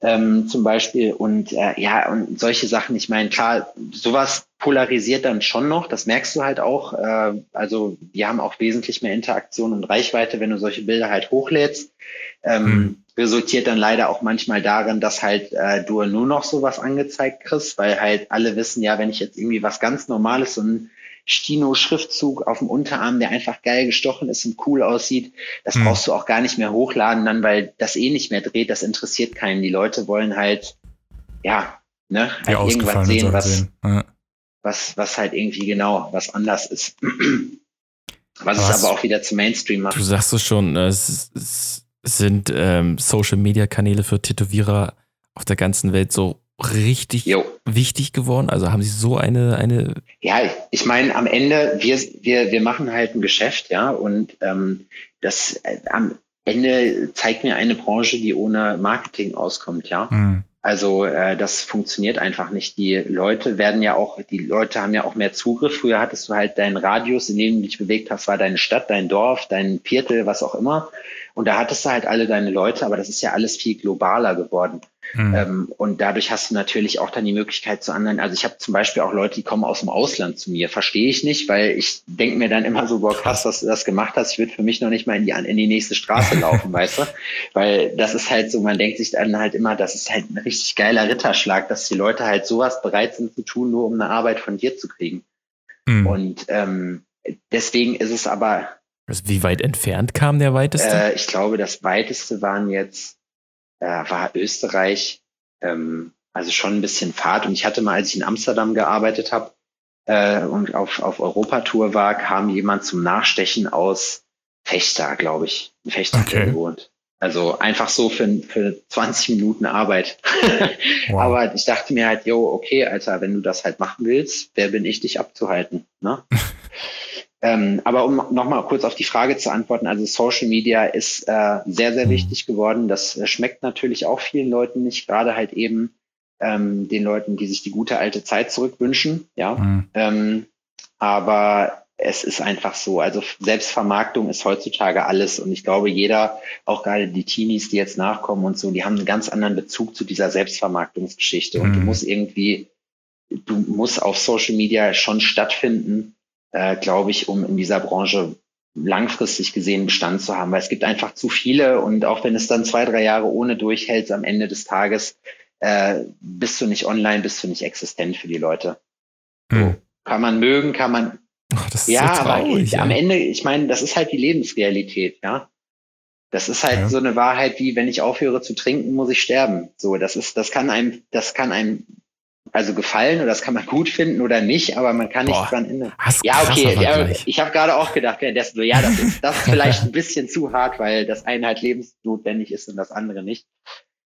ähm, zum Beispiel. Und äh, ja, und solche Sachen, ich meine, klar, sowas polarisiert dann schon noch, das merkst du halt auch. Äh, also die haben auch wesentlich mehr Interaktion und Reichweite, wenn du solche Bilder halt hochlädst. Ähm, mhm. Resultiert dann leider auch manchmal darin, dass halt äh, du nur noch sowas angezeigt kriegst, weil halt alle wissen, ja, wenn ich jetzt irgendwie was ganz Normales, ein Stino-Schriftzug auf dem Unterarm, der einfach geil gestochen ist und cool aussieht. Das mhm. brauchst du auch gar nicht mehr hochladen dann, weil das eh nicht mehr dreht. Das interessiert keinen. Die Leute wollen halt, ja, ne, halt irgendwas sehen, was, sehen. Ja. was, was halt irgendwie genau, was anders ist. (clears throat) was es aber auch wieder zum Mainstream macht. Du sagst es schon, es, es sind ähm, Social-Media-Kanäle für Tätowierer auf der ganzen Welt so richtig jo. wichtig geworden? Also haben Sie so eine, eine. Ja, ich meine, am Ende, wir, wir, wir machen halt ein Geschäft, ja, und ähm, das äh, am Ende zeigt mir eine Branche, die ohne Marketing auskommt, ja. Mhm. Also äh, das funktioniert einfach nicht. Die Leute werden ja auch, die Leute haben ja auch mehr Zugriff. Früher hattest du halt deinen Radius, in dem du dich bewegt hast, war deine Stadt, dein Dorf, dein Viertel, was auch immer. Und da hattest du halt alle deine Leute, aber das ist ja alles viel globaler geworden. Mhm. Ähm, und dadurch hast du natürlich auch dann die Möglichkeit zu anderen. Also ich habe zum Beispiel auch Leute, die kommen aus dem Ausland zu mir. Verstehe ich nicht, weil ich denke mir dann immer so, boah, krass, dass du das gemacht hast. Ich würde für mich noch nicht mal in die, in die nächste Straße (laughs) laufen, weißt du? Weil das ist halt so, man denkt sich dann halt immer, das ist halt ein richtig geiler Ritterschlag, dass die Leute halt sowas bereit sind zu tun, nur um eine Arbeit von dir zu kriegen. Mhm. Und ähm, deswegen ist es aber also wie weit entfernt kam der weiteste? Äh, ich glaube, das weiteste waren jetzt, äh, war Österreich, ähm, also schon ein bisschen Fahrt. Und ich hatte mal, als ich in Amsterdam gearbeitet habe äh, und auf, auf Europatour war, kam jemand zum Nachstechen aus Fechter, glaube ich. In Fechter okay. gewohnt. Also einfach so für, für 20 Minuten Arbeit. (laughs) wow. Aber ich dachte mir halt, yo, okay, Alter, wenn du das halt machen willst, wer bin ich, dich abzuhalten? Ne? (laughs) Ähm, aber um nochmal kurz auf die Frage zu antworten, also Social Media ist äh, sehr, sehr mhm. wichtig geworden. Das äh, schmeckt natürlich auch vielen Leuten nicht, gerade halt eben ähm, den Leuten, die sich die gute alte Zeit zurückwünschen. Ja. Mhm. Ähm, aber es ist einfach so. Also Selbstvermarktung ist heutzutage alles. Und ich glaube, jeder, auch gerade die Teenies, die jetzt nachkommen und so, die haben einen ganz anderen Bezug zu dieser Selbstvermarktungsgeschichte. Mhm. Und du mhm. musst irgendwie, du musst auf Social Media schon stattfinden, äh, glaube ich, um in dieser Branche langfristig gesehen Bestand zu haben, weil es gibt einfach zu viele und auch wenn es dann zwei, drei Jahre ohne durchhält, am Ende des Tages äh, bist du nicht online, bist du nicht existent für die Leute. Hm. Kann man mögen, kann man. Ach, ja, so traurig, aber ja. am Ende, ich meine, das ist halt die Lebensrealität, ja. Das ist halt ja. so eine Wahrheit wie, wenn ich aufhöre zu trinken, muss ich sterben. So, das ist, das kann einem, das kann einem also gefallen oder das kann man gut finden oder nicht, aber man kann nichts dran ändern. Ja, okay, ja, ich habe gerade auch gedacht, das, so, ja, das ist, das ist vielleicht ein bisschen zu hart, weil das eine halt lebensnotwendig ist und das andere nicht.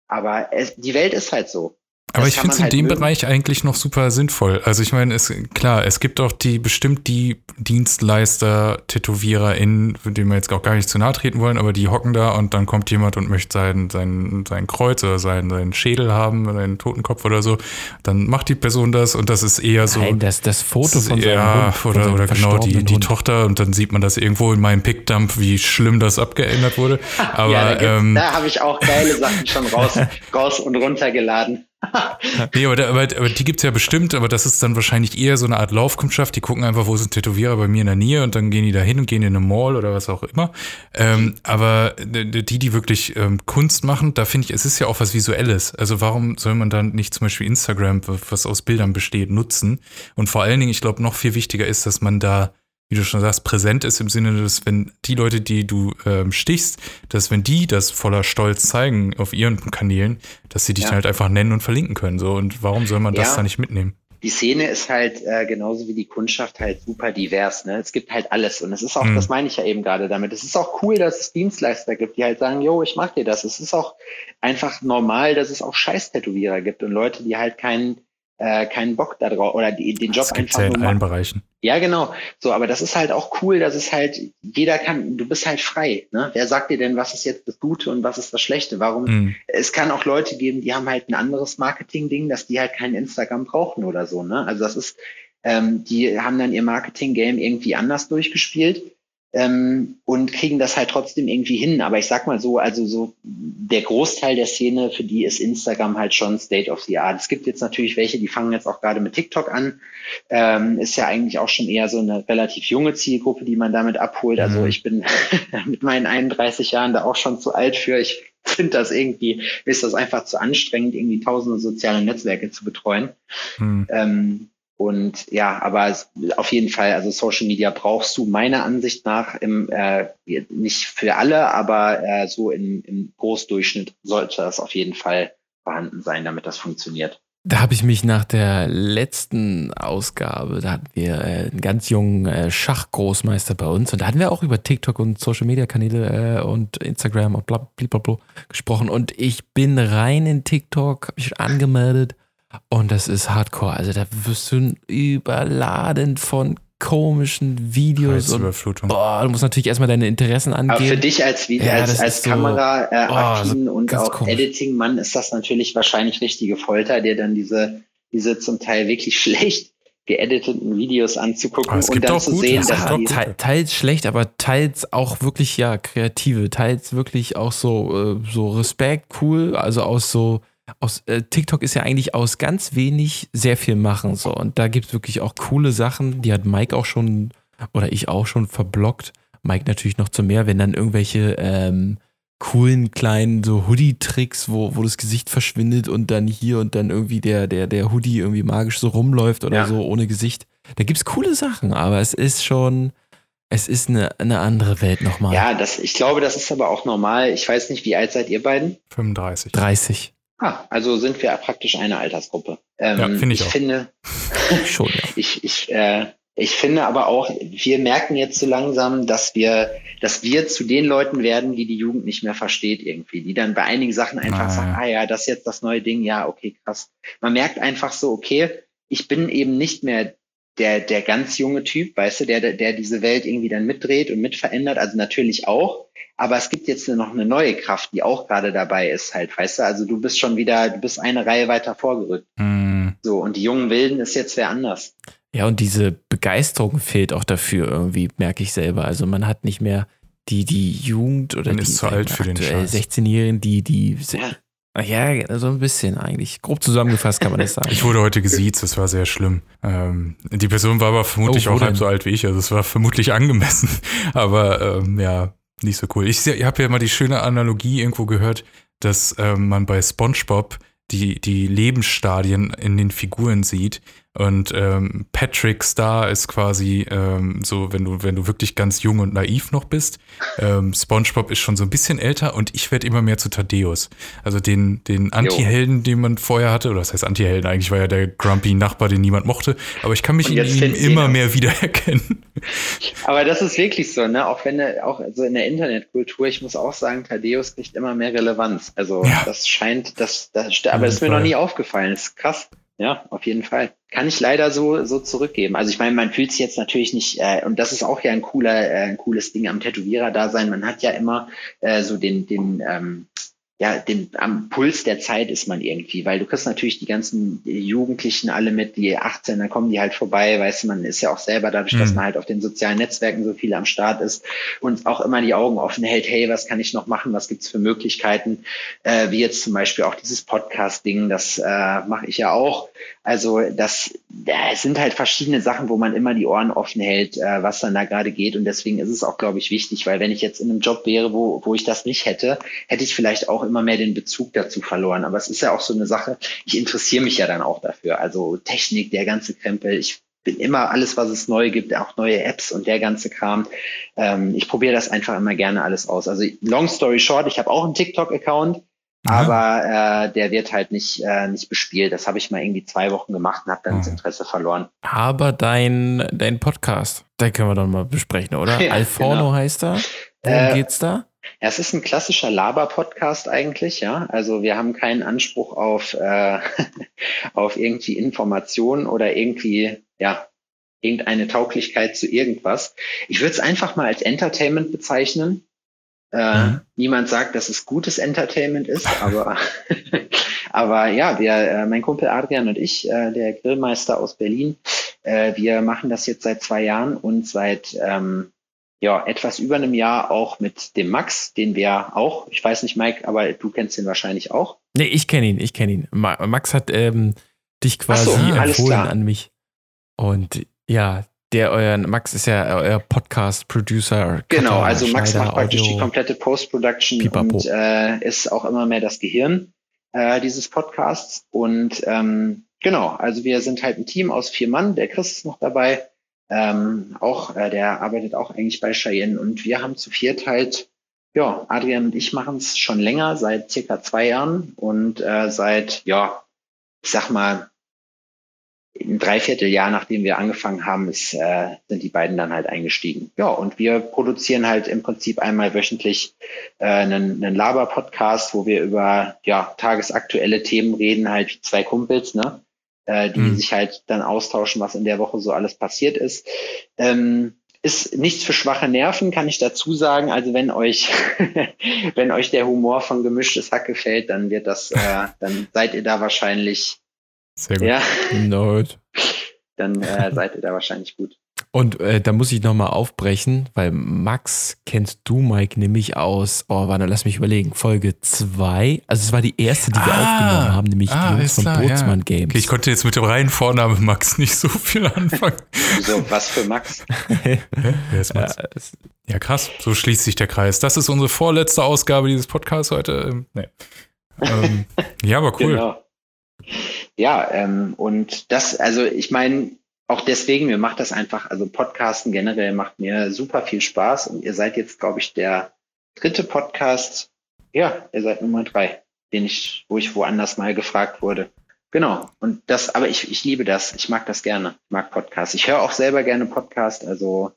Aber es, die Welt ist halt so. Aber ich finde es in halt dem mögen. Bereich eigentlich noch super sinnvoll. Also ich meine, es klar, es gibt auch die bestimmt die Dienstleister, TätowiererInnen, denen wir jetzt auch gar nicht zu nahe treten wollen, aber die hocken da und dann kommt jemand und möchte sein, sein, sein Kreuz oder seinen, seinen Schädel haben, seinen Totenkopf oder so. Dann macht die Person das und das ist eher so. Nein, das, das Foto von seinem Ja, Hund, oder, oder genau die, die Tochter und dann sieht man das irgendwo in meinem Pickdump, wie schlimm das abgeändert wurde. (laughs) Aber ja, da, ähm, da habe ich auch geile Sachen schon raus, (laughs) raus und runtergeladen. (laughs) nee, aber, aber, aber die gibt's ja bestimmt, aber das ist dann wahrscheinlich eher so eine Art Laufkundschaft. Die gucken einfach, wo sind Tätowierer bei mir in der Nähe und dann gehen die da hin und gehen in eine Mall oder was auch immer. Ähm, aber die, die wirklich ähm, Kunst machen, da finde ich, es ist ja auch was Visuelles. Also warum soll man dann nicht zum Beispiel Instagram, was aus Bildern besteht, nutzen? Und vor allen Dingen, ich glaube, noch viel wichtiger ist, dass man da wie du schon sagst, präsent ist im Sinne, dass wenn die Leute, die du ähm, stichst, dass wenn die das voller Stolz zeigen auf ihren Kanälen, dass sie dich ja. dann halt einfach nennen und verlinken können. So und warum soll man das ja. da nicht mitnehmen? Die Szene ist halt äh, genauso wie die Kundschaft halt super divers. Ne? Es gibt halt alles und es ist auch, mhm. das meine ich ja eben gerade damit. Es ist auch cool, dass es Dienstleister gibt, die halt sagen, yo, ich mach dir das. Es ist auch einfach normal, dass es auch Scheiß-Tätowierer gibt und Leute, die halt keinen äh, keinen Bock da drauf oder die, den Job das einfach ja in allen Bereichen. Ja, genau. So, aber das ist halt auch cool, dass es halt, jeder kann, du bist halt frei. Ne? Wer sagt dir denn, was ist jetzt das Gute und was ist das Schlechte? Warum? Mhm. Es kann auch Leute geben, die haben halt ein anderes Marketing-Ding, dass die halt kein Instagram brauchen oder so. Ne? Also das ist, ähm, die haben dann ihr Marketing-Game irgendwie anders durchgespielt ähm, und kriegen das halt trotzdem irgendwie hin. Aber ich sag mal so, also so der Großteil der Szene, für die ist Instagram halt schon State of the Art. Es gibt jetzt natürlich welche, die fangen jetzt auch gerade mit TikTok an. Ähm, ist ja eigentlich auch schon eher so eine relativ junge Zielgruppe, die man damit abholt. Also mhm. ich bin (laughs) mit meinen 31 Jahren da auch schon zu alt für. Ich finde das irgendwie, ist das einfach zu anstrengend, irgendwie tausende soziale Netzwerke zu betreuen. Mhm. Ähm, und ja, aber auf jeden Fall, also Social Media brauchst du meiner Ansicht nach im, äh, nicht für alle, aber äh, so im, im Großdurchschnitt sollte das auf jeden Fall vorhanden sein, damit das funktioniert. Da habe ich mich nach der letzten Ausgabe, da hatten wir äh, einen ganz jungen äh, Schachgroßmeister bei uns und da hatten wir auch über TikTok und Social Media Kanäle äh, und Instagram und bla bla bla gesprochen und ich bin rein in TikTok, habe mich angemeldet und das ist Hardcore. Also da wirst du überladen von komischen Videos. Und, boah, du musst natürlich erstmal deine Interessen angeben. Aber für dich als, Video, ja, als, als Kamera äh, affin so und auch Editing-Mann ist das natürlich wahrscheinlich richtige Folter, dir dann diese, diese zum Teil wirklich (laughs) schlecht geediteten Videos anzugucken und dann zu sehen, dass ja, te teils schlecht, aber teils auch wirklich ja kreative, teils wirklich auch so äh, so Respekt cool, also aus so aus äh, TikTok ist ja eigentlich aus ganz wenig sehr viel machen. So. Und da gibt es wirklich auch coole Sachen. Die hat Mike auch schon oder ich auch schon verblockt. Mike natürlich noch zu mehr, wenn dann irgendwelche ähm, coolen kleinen so Hoodie-Tricks, wo, wo das Gesicht verschwindet und dann hier und dann irgendwie der, der, der Hoodie irgendwie magisch so rumläuft oder ja. so ohne Gesicht. Da gibt es coole Sachen, aber es ist schon, es ist eine, eine andere Welt nochmal. Ja, das, ich glaube, das ist aber auch normal. Ich weiß nicht, wie alt seid ihr beiden? 35. 30. Ah, also sind wir praktisch eine Altersgruppe. Ähm, ja, find ich, ich auch. finde, (laughs) schon, ja. ich, ich, äh, ich finde aber auch, wir merken jetzt so langsam, dass wir, dass wir zu den Leuten werden, die die Jugend nicht mehr versteht irgendwie, die dann bei einigen Sachen einfach ah, sagen, ah ja, das ist jetzt das neue Ding, ja, okay, krass. Man merkt einfach so, okay, ich bin eben nicht mehr der, der ganz junge Typ, weißt du, der, der diese Welt irgendwie dann mitdreht und mitverändert, also natürlich auch. Aber es gibt jetzt noch eine neue Kraft, die auch gerade dabei ist, halt, weißt du, also du bist schon wieder, du bist eine Reihe weiter vorgerückt. Mm. So, und die jungen Wilden ist jetzt wer anders. Ja, und diese Begeisterung fehlt auch dafür irgendwie, merke ich selber. Also man hat nicht mehr die, die Jugend oder man die ist zu alt für den 16-Jährigen, die, die ja. Ja, so ein bisschen eigentlich. Grob zusammengefasst kann man das sagen. Ich wurde heute gesiezt, das war sehr schlimm. Ähm, die Person war aber vermutlich oh, auch halb so alt wie ich, also es war vermutlich angemessen. (laughs) Aber ähm, ja, nicht so cool. Ich, ich habe ja mal die schöne Analogie irgendwo gehört, dass ähm, man bei SpongeBob die, die Lebensstadien in den Figuren sieht und ähm, Patrick Star ist quasi ähm, so, wenn du, wenn du wirklich ganz jung und naiv noch bist. Ähm, SpongeBob ist schon so ein bisschen älter und ich werde immer mehr zu Thaddeus. Also den, den Anti-Helden, den man vorher hatte, oder das heißt Anti-Helden, eigentlich war ja der grumpy Nachbar, den niemand mochte, aber ich kann mich in ihm immer mehr wiedererkennen. Aber das ist wirklich so, ne? Auch wenn er, auch also in der Internetkultur, ich muss auch sagen, Thaddeus kriegt immer mehr Relevanz. Also ja. das scheint, das, das aber das ist mir noch nie aufgefallen. Das ist krass. Ja, auf jeden Fall. Kann ich leider so, so zurückgeben. Also ich meine, man fühlt sich jetzt natürlich nicht, äh, und das ist auch ja ein cooler, äh, ein cooles Ding am Tätowierer-Dasein. Man hat ja immer äh, so den, den ähm, ja, dem, am Puls der Zeit ist man irgendwie, weil du kriegst natürlich die ganzen Jugendlichen alle mit, die 18, dann kommen die halt vorbei, weißt du, man ist ja auch selber dadurch, mhm. dass man halt auf den sozialen Netzwerken so viel am Start ist und auch immer die Augen offen hält, hey, was kann ich noch machen, was gibt's für Möglichkeiten, äh, wie jetzt zum Beispiel auch dieses Podcast-Ding, das äh, mache ich ja auch. Also das, ja, es sind halt verschiedene Sachen, wo man immer die Ohren offen hält, äh, was dann da gerade geht und deswegen ist es auch, glaube ich, wichtig, weil wenn ich jetzt in einem Job wäre, wo, wo ich das nicht hätte, hätte ich vielleicht auch immer mehr den Bezug dazu verloren. Aber es ist ja auch so eine Sache, ich interessiere mich ja dann auch dafür. Also Technik, der ganze Krempel, ich bin immer alles, was es neu gibt, auch neue Apps und der ganze Kram. Ähm, ich probiere das einfach immer gerne alles aus. Also long story short, ich habe auch einen TikTok-Account, aber äh, der wird halt nicht, äh, nicht bespielt. Das habe ich mal irgendwie zwei Wochen gemacht und habe dann mhm. das Interesse verloren. Aber dein, dein Podcast, den können wir doch mal besprechen, oder? (laughs) Ja, Alforno genau. heißt er. Worum äh, geht's da? Ja, es ist ein klassischer Laber-Podcast eigentlich, ja. Also wir haben keinen Anspruch auf, äh, (laughs) auf irgendwie Informationen oder irgendwie, ja, irgendeine Tauglichkeit zu irgendwas. Ich würde es einfach mal als Entertainment bezeichnen. Äh, mhm. Niemand sagt, dass es gutes Entertainment ist, aber, (laughs) aber ja, wir, äh, mein Kumpel Adrian und ich, äh, der Grillmeister aus Berlin, äh, wir machen das jetzt seit zwei Jahren und seit ähm, ja, etwas über einem Jahr auch mit dem Max, den wir auch, ich weiß nicht, Mike, aber du kennst ihn wahrscheinlich auch. Nee, ich kenne ihn, ich kenne ihn. Max hat ähm, dich quasi so, empfohlen an mich. Und ja, der euer Max ist ja euer Podcast-Producer. Genau, also Max macht praktisch Audio, die komplette Post-Production und äh, ist auch immer mehr das Gehirn äh, dieses Podcasts. Und ähm, genau, also wir sind halt ein Team aus vier Mann. Der Chris ist noch dabei. Ähm, auch, äh, der arbeitet auch eigentlich bei Cheyenne und wir haben zu viert halt, ja, Adrian und ich machen es schon länger, seit circa zwei Jahren und äh, seit, ja, ich sag mal, ein Dreivierteljahr, nachdem wir angefangen haben, ist, äh, sind die beiden dann halt eingestiegen. Ja, und wir produzieren halt im Prinzip einmal wöchentlich äh, einen, einen Laber-Podcast, wo wir über ja, tagesaktuelle Themen reden, halt wie zwei Kumpels, ne? Äh, die mhm. sich halt dann austauschen, was in der Woche so alles passiert ist. Ähm, ist nichts für schwache Nerven, kann ich dazu sagen. Also wenn euch, (laughs) wenn euch der Humor von gemischtes Hack gefällt, dann wird das, äh, (laughs) dann seid ihr da wahrscheinlich. Sehr gut. Ja. (laughs) Dann äh, seid ihr da wahrscheinlich gut. Und äh, da muss ich nochmal aufbrechen, weil Max kennst du, Mike, nämlich aus, oh, warte, lass mich überlegen, Folge 2. Also es war die erste, die wir ah, aufgenommen haben, nämlich ah, die Jungs von Bootsmann ja. Games. Okay, ich konnte jetzt mit dem reinen Vornamen Max nicht so viel anfangen. so, was für Max? (laughs) Wer ist Max? Ja, krass, so schließt sich der Kreis. Das ist unsere vorletzte Ausgabe dieses Podcasts heute. Ähm, nee. ähm, ja, aber cool. Genau. Ja, ähm, und das, also ich meine, auch deswegen, mir macht das einfach, also Podcasten generell macht mir super viel Spaß und ihr seid jetzt, glaube ich, der dritte Podcast, ja, ihr seid Nummer drei, den ich, wo ich woanders mal gefragt wurde. Genau. Und das, aber ich, ich liebe das. Ich mag das gerne. Ich mag Podcasts. Ich höre auch selber gerne Podcast, also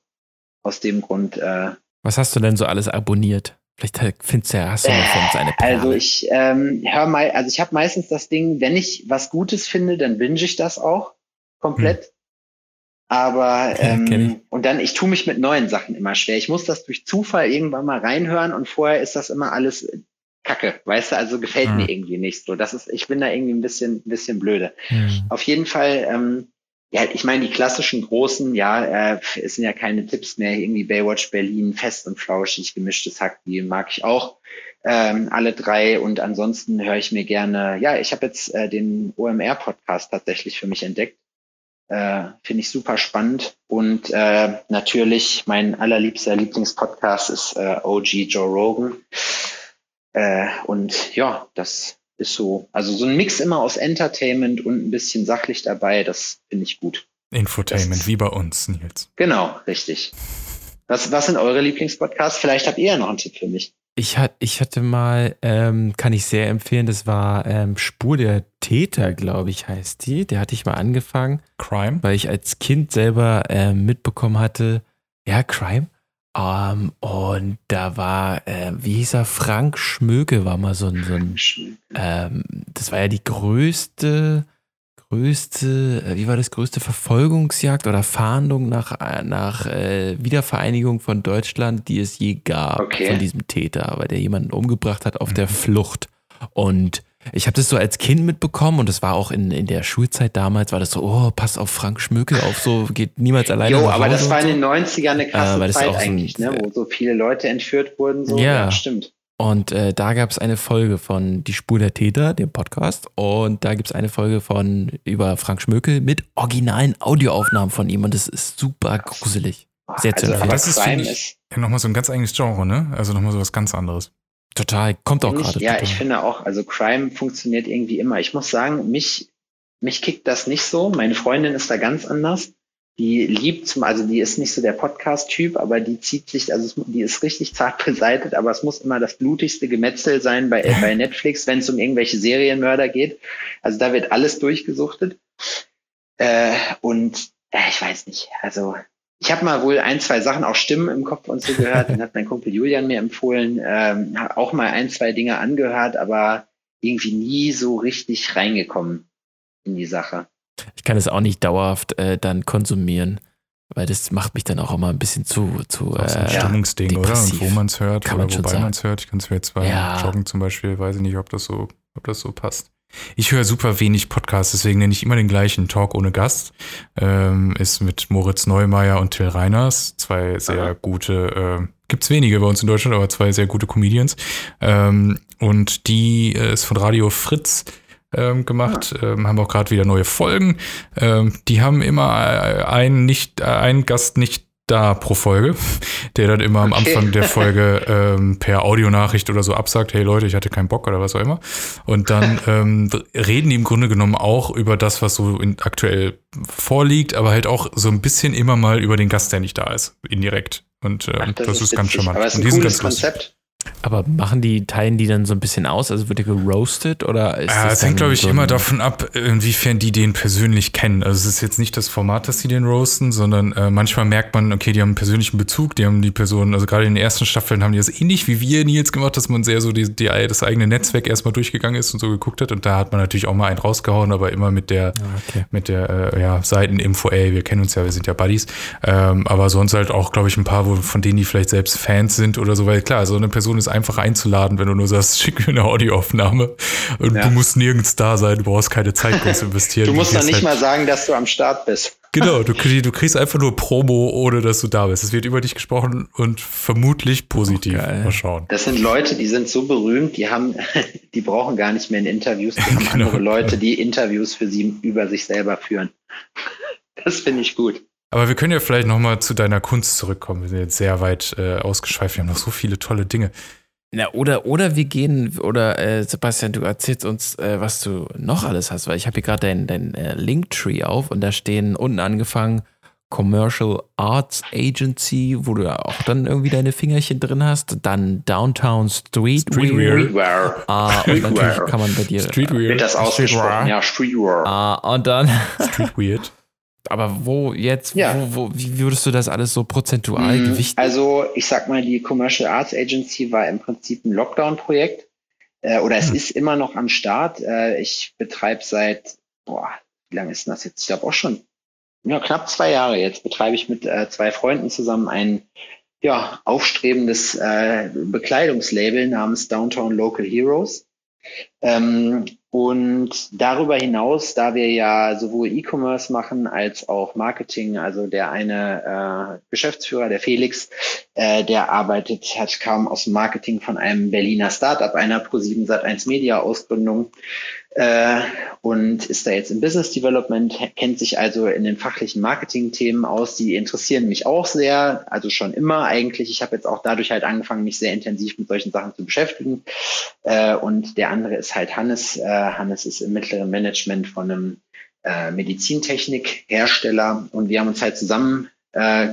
aus dem Grund. Äh, Was hast du denn so alles abonniert? Vielleicht findest du ja, hast du noch von seine Perle. Also ich ähm, höre mal, also ich habe meistens das Ding, wenn ich was Gutes finde, dann binge ich das auch komplett. Hm. Aber ähm, und dann, ich tue mich mit neuen Sachen immer schwer. Ich muss das durch Zufall irgendwann mal reinhören und vorher ist das immer alles Kacke, weißt du, also gefällt mhm. mir irgendwie nicht so. Das ist, ich bin da irgendwie ein bisschen, ein bisschen blöde. Mhm. Auf jeden Fall, ähm, ja, ich meine, die klassischen großen, ja, äh, es sind ja keine Tipps mehr, irgendwie Baywatch Berlin, fest und flauschig, gemischtes Hack, die mag ich auch. Ähm, alle drei und ansonsten höre ich mir gerne, ja, ich habe jetzt äh, den OMR-Podcast tatsächlich für mich entdeckt. Äh, Finde ich super spannend. Und äh, natürlich mein allerliebster Lieblingspodcast ist äh, OG Joe Rogan. Äh, und ja, das ist so, also so ein Mix immer aus Entertainment und ein bisschen sachlich dabei, das finde ich gut. Infotainment, ist, wie bei uns, Nils. Genau, richtig. Was, was sind eure Lieblingspodcasts? Vielleicht habt ihr ja noch einen Tipp für mich. Ich, hat, ich hatte mal, ähm, kann ich sehr empfehlen, das war ähm, Spur der Täter, glaube ich, heißt die. Der hatte ich mal angefangen. Crime? Weil ich als Kind selber ähm, mitbekommen hatte, ja, Crime. Um, ähm, und da war, äh, wie hieß er, Frank Schmöke war mal so ein, so ein ähm, das war ja die größte, größte, äh, wie war das, größte Verfolgungsjagd oder Fahndung nach, äh, nach äh, Wiedervereinigung von Deutschland, die es je gab okay. von diesem Täter, weil der jemanden umgebracht hat auf mhm. der Flucht. Und ich habe das so als Kind mitbekommen und das war auch in, in der Schulzeit damals, war das so, oh, pass auf Frank Schmöke auf, so geht niemals alleine Jo, aber das war in den 90ern eine krasse äh, Zeit eigentlich, so ein, ne, wo so viele Leute entführt wurden. So. Ja, ja stimmt. Und äh, da gab es eine Folge von Die Spur der Täter, dem Podcast. Und da gibt es eine Folge von über Frank Schmökel mit originalen Audioaufnahmen von ihm. Und das ist super gruselig. Sehr also, zu empfehlen. Das ist, finde ich, ja, nochmal so ein ganz eigenes Genre, ne? Also nochmal so was ganz anderes. Total, kommt auch gerade. Ja, ich finde auch, also Crime funktioniert irgendwie immer. Ich muss sagen, mich, mich kickt das nicht so. Meine Freundin ist da ganz anders. Die liebt zum, also die ist nicht so der Podcast-Typ, aber die zieht sich, also die ist richtig (laughs) zart beseitet, aber es muss immer das blutigste Gemetzel sein bei, bei Netflix, wenn es um irgendwelche Serienmörder geht. Also da wird alles durchgesuchtet. Äh, und äh, ich weiß nicht, also ich habe mal wohl ein, zwei Sachen, auch Stimmen im Kopf und so gehört. Dann hat mein Kumpel Julian mir empfohlen, ähm, auch mal ein, zwei Dinge angehört, aber irgendwie nie so richtig reingekommen in die Sache. Ich kann es auch nicht dauerhaft äh, dann konsumieren, weil das macht mich dann auch immer ein bisschen zu. zu äh, ein Stimmungsding, oder? Und wo man es hört kann oder wobei man es hört. Ich kann es mir jetzt bei ja. Joggen zum Beispiel, weiß ich nicht, ob das so, ob das so passt. Ich höre super wenig Podcasts, deswegen nenne ich immer den gleichen Talk ohne Gast. Ähm, ist mit Moritz Neumeier und Till Reiners, zwei sehr Aha. gute, äh, gibt's wenige bei uns in Deutschland, aber zwei sehr gute Comedians. Ähm, und die äh, ist von Radio Fritz ähm, gemacht, ah. ähm, haben auch gerade wieder neue Folgen. Ähm, die haben immer äh, einen nicht, äh, einen Gast nicht da pro Folge, (laughs) der dann immer am Anfang der Folge (laughs) ähm, per Audionachricht oder so absagt, hey Leute, ich hatte keinen Bock oder was auch immer. Und dann (laughs) ähm, reden die im Grunde genommen auch über das, was so in, aktuell vorliegt, aber halt auch so ein bisschen immer mal über den Gast, der nicht da ist, indirekt. Und ähm, Ach, das, das, ist, ist ganz charmant. Aber es ist ein cooles Konzept. Aber machen die, teilen die dann so ein bisschen aus? Also wird der geroastet oder ist ja, das? Es hängt, glaube ich, so immer davon ab, inwiefern die den persönlich kennen. Also es ist jetzt nicht das Format, dass sie den roasten, sondern äh, manchmal merkt man, okay, die haben einen persönlichen Bezug, die haben die Person, also gerade in den ersten Staffeln haben die das ähnlich wie wir Nils gemacht, dass man sehr so die, die, das eigene Netzwerk erstmal durchgegangen ist und so geguckt hat. Und da hat man natürlich auch mal einen rausgehauen, aber immer mit der, ah, okay. mit der äh, ja, Seiteninfo, ey, wir kennen uns ja, wir sind ja Buddies. Ähm, aber sonst halt auch, glaube ich, ein paar, wo, von denen die vielleicht selbst Fans sind oder so, weil klar, so eine Person ist einfach einzuladen, wenn du nur sagst, (laughs) schick mir eine Audioaufnahme. Und ja. du musst nirgends da sein, du brauchst keine Zeit groß investieren. (laughs) du musst dann nicht halt mal sagen, dass du am Start bist. Genau, du, (laughs) du, kriegst einfach nur Promo, ohne dass du da bist. Es wird über dich gesprochen und vermutlich positiv. Oh, mal schauen. Das sind Leute, die sind so berühmt, die haben, die brauchen gar nicht mehr in Interviews, die haben genau. andere Leute, die Interviews für sie über sich selber führen. Das finde ich gut. Aber wir können ja vielleicht nochmal zu deiner Kunst zurückkommen. Wir sind jetzt sehr weit äh, ausgeschweift. Wir haben noch so viele tolle Dinge. Na, oder, oder wir gehen, oder äh, Sebastian, du erzählst uns, äh, was du noch alles hast, weil ich habe hier gerade dein, dein äh, Linktree auf und da stehen unten angefangen Commercial Arts Agency, wo du ja auch dann irgendwie deine Fingerchen drin hast, dann Downtown Streetwear. Streetwear. Ah, und natürlich kann man bei dir. Streetwear. Wird das ausgesprochen? Ja, Streetwear. Ah, und dann. Street Weird. Aber wo jetzt, ja. wo, wo, wie würdest du das alles so prozentual mhm. gewichten? Also ich sag mal, die Commercial Arts Agency war im Prinzip ein Lockdown-Projekt äh, oder es hm. ist immer noch am Start. Äh, ich betreibe seit, boah, wie lange ist das jetzt? Ich glaube auch schon ja, knapp zwei Jahre jetzt betreibe ich mit äh, zwei Freunden zusammen ein ja, aufstrebendes äh, Bekleidungslabel namens Downtown Local Heroes. Ähm, und darüber hinaus, da wir ja sowohl E-Commerce machen als auch Marketing, also der eine äh, Geschäftsführer, der Felix, äh, der arbeitet, hat kaum aus dem Marketing von einem Berliner Startup, einer Pro7 Sat1 Media Ausgründung äh, und ist da jetzt im Business Development, kennt sich also in den fachlichen Marketing-Themen aus, die interessieren mich auch sehr, also schon immer eigentlich. Ich habe jetzt auch dadurch halt angefangen, mich sehr intensiv mit solchen Sachen zu beschäftigen. Äh, und der andere ist halt Hannes. Äh, Hannes ist im mittleren Management von einem äh, Medizintechnik-Hersteller und wir haben uns halt zusammen äh,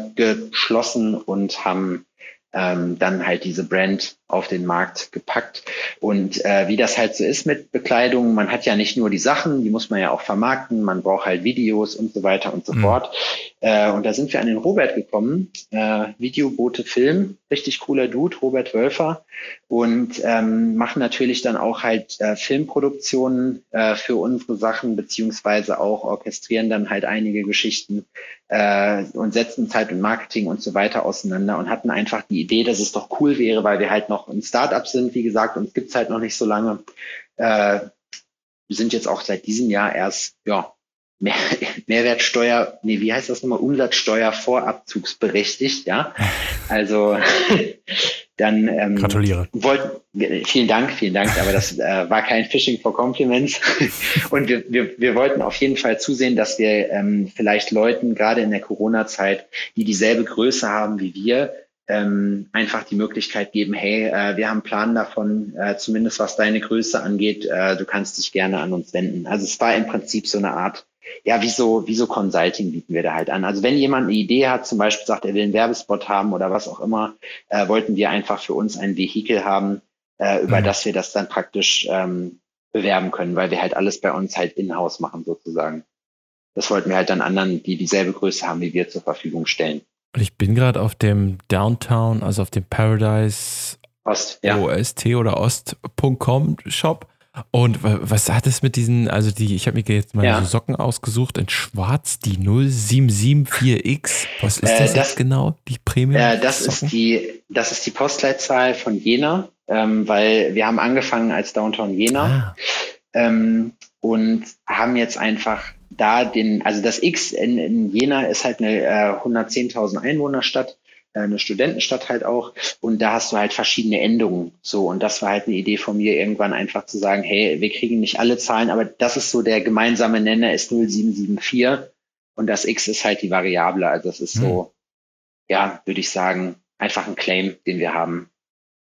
und haben ähm, dann halt diese Brand auf den Markt gepackt. Und äh, wie das halt so ist mit Bekleidung, man hat ja nicht nur die Sachen, die muss man ja auch vermarkten, man braucht halt Videos und so weiter und so mhm. fort. Äh, und da sind wir an den Robert gekommen, äh, Videobote Film, richtig cooler Dude, Robert Wölfer, und ähm, machen natürlich dann auch halt äh, Filmproduktionen äh, für unsere Sachen, beziehungsweise auch orchestrieren dann halt einige Geschichten äh, und setzen Zeit und Marketing und so weiter auseinander und hatten einfach die Idee, dass es doch cool wäre, weil wir halt noch ein Startup sind, wie gesagt, uns gibt's halt noch nicht so lange. Äh, wir sind jetzt auch seit diesem Jahr erst, ja, Mehr, (laughs) Mehrwertsteuer, nee, wie heißt das nochmal? Umsatzsteuer vorabzugsberechtigt, ja. Also (laughs) dann ähm, gratuliere. Wollten, vielen Dank, vielen Dank, aber das äh, war kein Phishing for Compliments. (laughs) Und wir, wir, wir wollten auf jeden Fall zusehen, dass wir ähm, vielleicht Leuten gerade in der Corona-Zeit, die dieselbe Größe haben wie wir, ähm, einfach die Möglichkeit geben, hey, äh, wir haben einen Plan davon, äh, zumindest was deine Größe angeht, äh, du kannst dich gerne an uns wenden. Also es war im Prinzip so eine Art, ja, wie so, wie so Consulting bieten wir da halt an. Also wenn jemand eine Idee hat, zum Beispiel sagt, er will einen Werbespot haben oder was auch immer, äh, wollten wir einfach für uns ein Vehikel haben, äh, über mhm. das wir das dann praktisch ähm, bewerben können, weil wir halt alles bei uns halt in-house machen sozusagen. Das wollten wir halt dann anderen, die dieselbe Größe haben wie wir, zur Verfügung stellen. Und ich bin gerade auf dem Downtown, also auf dem Paradise Ost, ja. OST oder Ost.com Shop. Und was hat es mit diesen, also die, ich habe mir jetzt mal ja. so Socken ausgesucht in schwarz, die 0774X. Was ist das, äh, das genau? Die Premium? Äh, das ist die, das ist die Postleitzahl von Jena, ähm, weil wir haben angefangen als Downtown Jena ah. ähm, und haben jetzt einfach da den, also das X in, in Jena ist halt eine äh, 110.000 Einwohnerstadt, äh, eine Studentenstadt halt auch. Und da hast du halt verschiedene Endungen. So, und das war halt eine Idee von mir, irgendwann einfach zu sagen, hey, wir kriegen nicht alle Zahlen, aber das ist so der gemeinsame Nenner ist 0774 und das X ist halt die Variable. Also das ist mhm. so, ja, würde ich sagen, einfach ein Claim, den wir haben.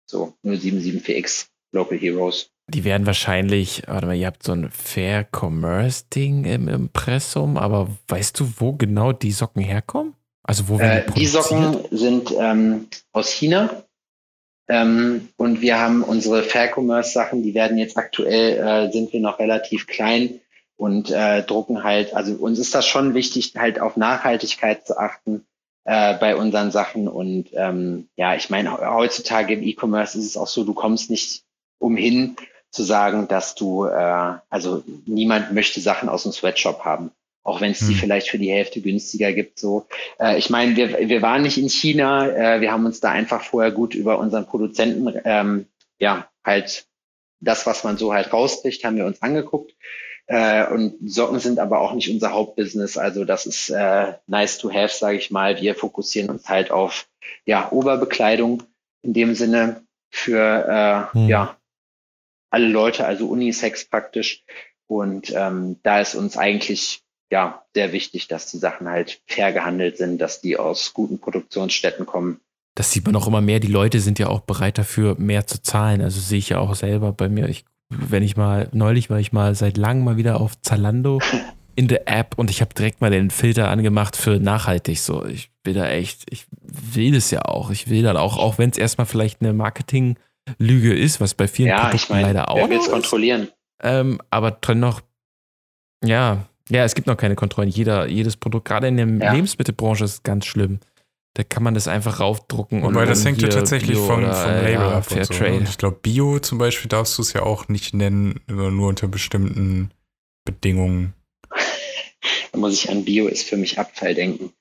So 0774X, Local Heroes. Die werden wahrscheinlich, warte mal, ihr habt so ein Fair Commerce Ding im Impressum, aber weißt du, wo genau die Socken herkommen? Also wo werden die, äh, die Socken sind ähm, aus China. Ähm, und wir haben unsere Fair Commerce Sachen, die werden jetzt aktuell, äh, sind wir noch relativ klein und äh, drucken halt, also uns ist das schon wichtig, halt auf Nachhaltigkeit zu achten äh, bei unseren Sachen. Und ähm, ja, ich meine, heutzutage im E-Commerce ist es auch so, du kommst nicht umhin, zu sagen, dass du, äh, also niemand möchte Sachen aus dem Sweatshop haben, auch wenn es die hm. vielleicht für die Hälfte günstiger gibt. So, äh, ich meine, wir, wir waren nicht in China, äh, wir haben uns da einfach vorher gut über unseren Produzenten, ähm, ja, halt das, was man so halt rauskriegt, haben wir uns angeguckt. Äh, und Socken sind aber auch nicht unser Hauptbusiness. Also das ist äh, nice to have, sage ich mal. Wir fokussieren uns halt auf ja Oberbekleidung in dem Sinne für äh, hm. ja alle Leute, also Unisex praktisch. Und ähm, da ist uns eigentlich ja sehr wichtig, dass die Sachen halt fair gehandelt sind, dass die aus guten Produktionsstätten kommen. Das sieht man auch immer mehr. Die Leute sind ja auch bereit dafür, mehr zu zahlen. Also sehe ich ja auch selber bei mir. Ich, wenn ich mal, neulich war ich mal seit langem mal wieder auf Zalando (laughs) in der App und ich habe direkt mal den Filter angemacht für nachhaltig. So, ich will da echt, ich will das ja auch. Ich will dann auch, auch wenn es erstmal vielleicht eine Marketing- Lüge ist, was bei vielen ja, Produkten ich mein, leider auch wer noch kontrollieren. Ähm, aber dennoch, ja, ja, es gibt noch keine Kontrollen. Jeder, jedes Produkt, gerade in der ja. Lebensmittelbranche, ist ganz schlimm. Da kann man das einfach raufdrucken. Wobei und das hängt ja tatsächlich vom, vom Label ja, ab. Fair so. Ne? Ich glaube, Bio zum Beispiel darfst du es ja auch nicht nennen, nur unter bestimmten Bedingungen. Da muss ich an Bio ist für mich Abfall denken.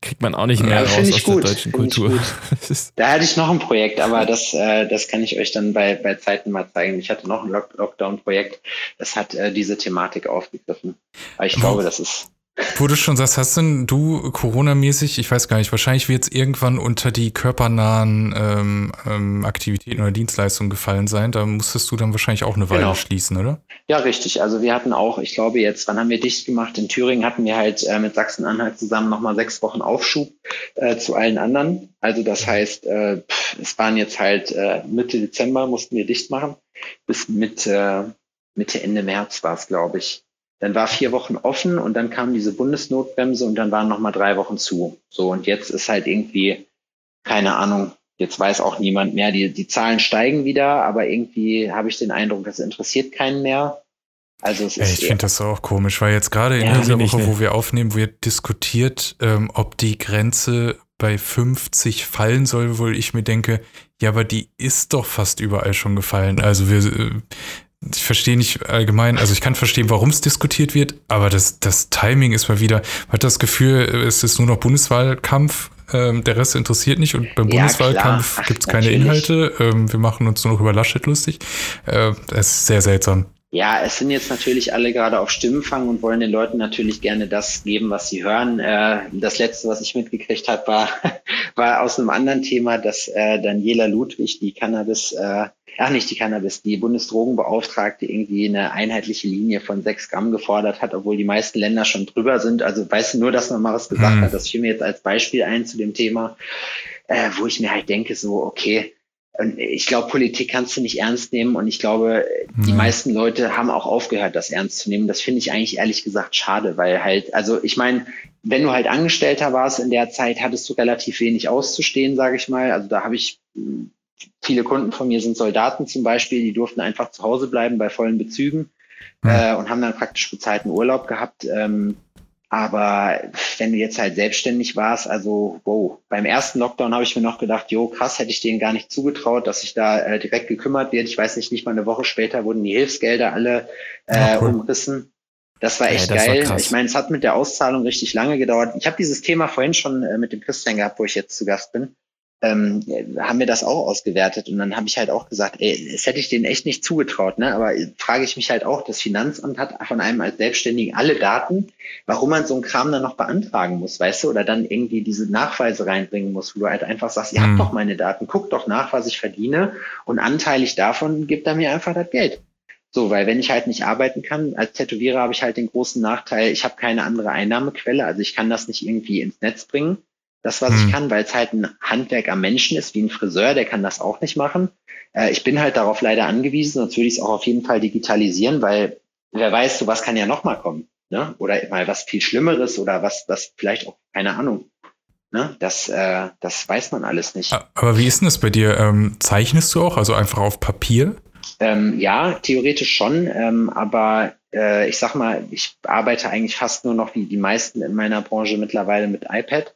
Kriegt man auch nicht mehr ja, raus aus gut, der deutschen Kultur. (laughs) da hatte ich noch ein Projekt, aber das, äh, das kann ich euch dann bei, bei Zeiten mal zeigen. Ich hatte noch ein Lockdown-Projekt, das hat äh, diese Thematik aufgegriffen. Aber ich glaube, das ist wo du schon sagst, hast denn du Corona-mäßig, ich weiß gar nicht, wahrscheinlich wird es irgendwann unter die körpernahen ähm, ähm, Aktivitäten oder Dienstleistungen gefallen sein. Da musstest du dann wahrscheinlich auch eine Weile genau. schließen, oder? Ja, richtig. Also wir hatten auch, ich glaube jetzt, wann haben wir dicht gemacht? In Thüringen hatten wir halt äh, mit Sachsen-Anhalt zusammen nochmal sechs Wochen Aufschub äh, zu allen anderen. Also das heißt, äh, pff, es waren jetzt halt äh, Mitte Dezember mussten wir dicht machen. Bis Mitte, Mitte, Ende März war es, glaube ich. Dann war vier Wochen offen und dann kam diese Bundesnotbremse und dann waren nochmal drei Wochen zu. So, und jetzt ist halt irgendwie, keine Ahnung, jetzt weiß auch niemand mehr. Die, die Zahlen steigen wieder, aber irgendwie habe ich den Eindruck, das interessiert keinen mehr. Also es ist ich finde das auch komisch, weil jetzt gerade in ja, dieser Woche, wo wir aufnehmen, wird diskutiert, ähm, ob die Grenze bei 50 fallen soll, wo ich mir denke, ja, aber die ist doch fast überall schon gefallen. Also wir, äh, ich verstehe nicht allgemein, also ich kann verstehen, warum es diskutiert wird, aber das, das Timing ist mal wieder, man hat das Gefühl, es ist nur noch Bundeswahlkampf, ähm, der Rest interessiert nicht und beim ja, Bundeswahlkampf gibt es keine Inhalte. Ähm, wir machen uns nur noch über Laschet lustig. Äh, es ist sehr seltsam. Ja, es sind jetzt natürlich alle gerade auf Stimmenfang und wollen den Leuten natürlich gerne das geben, was sie hören. Äh, das letzte, was ich mitgekriegt habe, war, (laughs) war aus einem anderen Thema, dass äh, Daniela Ludwig, die Cannabis, äh, ach nicht die Cannabis, die Bundesdrogenbeauftragte irgendwie eine einheitliche Linie von sechs Gramm gefordert hat, obwohl die meisten Länder schon drüber sind. Also weißt du nur, dass man mal was gesagt hm. hat. Das fiel mir jetzt als Beispiel ein zu dem Thema, äh, wo ich mir halt denke, so, okay, ich glaube, Politik kannst du nicht ernst nehmen und ich glaube, die mhm. meisten Leute haben auch aufgehört, das ernst zu nehmen. Das finde ich eigentlich ehrlich gesagt schade, weil halt, also ich meine, wenn du halt Angestellter warst in der Zeit, hattest du relativ wenig auszustehen, sage ich mal. Also da habe ich viele Kunden von mir sind Soldaten zum Beispiel, die durften einfach zu Hause bleiben bei vollen Bezügen mhm. äh, und haben dann praktisch bezahlten Urlaub gehabt. Ähm, aber wenn du jetzt halt selbstständig warst, also wow, beim ersten Lockdown habe ich mir noch gedacht, jo, krass, hätte ich denen gar nicht zugetraut, dass sich da äh, direkt gekümmert wird. Ich weiß nicht, nicht mal eine Woche später wurden die Hilfsgelder alle äh, cool. umrissen. Das war echt ja, das geil. War ich meine, es hat mit der Auszahlung richtig lange gedauert. Ich habe dieses Thema vorhin schon äh, mit dem Christian gehabt, wo ich jetzt zu Gast bin ähm, haben wir das auch ausgewertet und dann habe ich halt auch gesagt, ey, das hätte ich denen echt nicht zugetraut, ne? Aber frage ich mich halt auch, das Finanzamt hat von einem als Selbstständigen alle Daten, warum man so einen Kram dann noch beantragen muss, weißt du, oder dann irgendwie diese Nachweise reinbringen muss, wo du halt einfach sagst, ihr mhm. habt doch meine Daten, guckt doch nach, was ich verdiene und anteilig davon gibt er mir einfach das Geld. So, weil wenn ich halt nicht arbeiten kann, als Tätowierer habe ich halt den großen Nachteil, ich habe keine andere Einnahmequelle, also ich kann das nicht irgendwie ins Netz bringen das, was hm. ich kann, weil es halt ein Handwerk am Menschen ist, wie ein Friseur, der kann das auch nicht machen. Äh, ich bin halt darauf leider angewiesen, sonst würde ich es auch auf jeden Fall digitalisieren, weil wer weiß, so was kann ja nochmal kommen. Ne? Oder mal was viel Schlimmeres oder was, was vielleicht auch, keine Ahnung. Ne? Das, äh, das weiß man alles nicht. Aber wie ist denn das bei dir? Ähm, zeichnest du auch, also einfach auf Papier? Ähm, ja, theoretisch schon, ähm, aber äh, ich sag mal, ich arbeite eigentlich fast nur noch wie die meisten in meiner Branche mittlerweile mit iPad.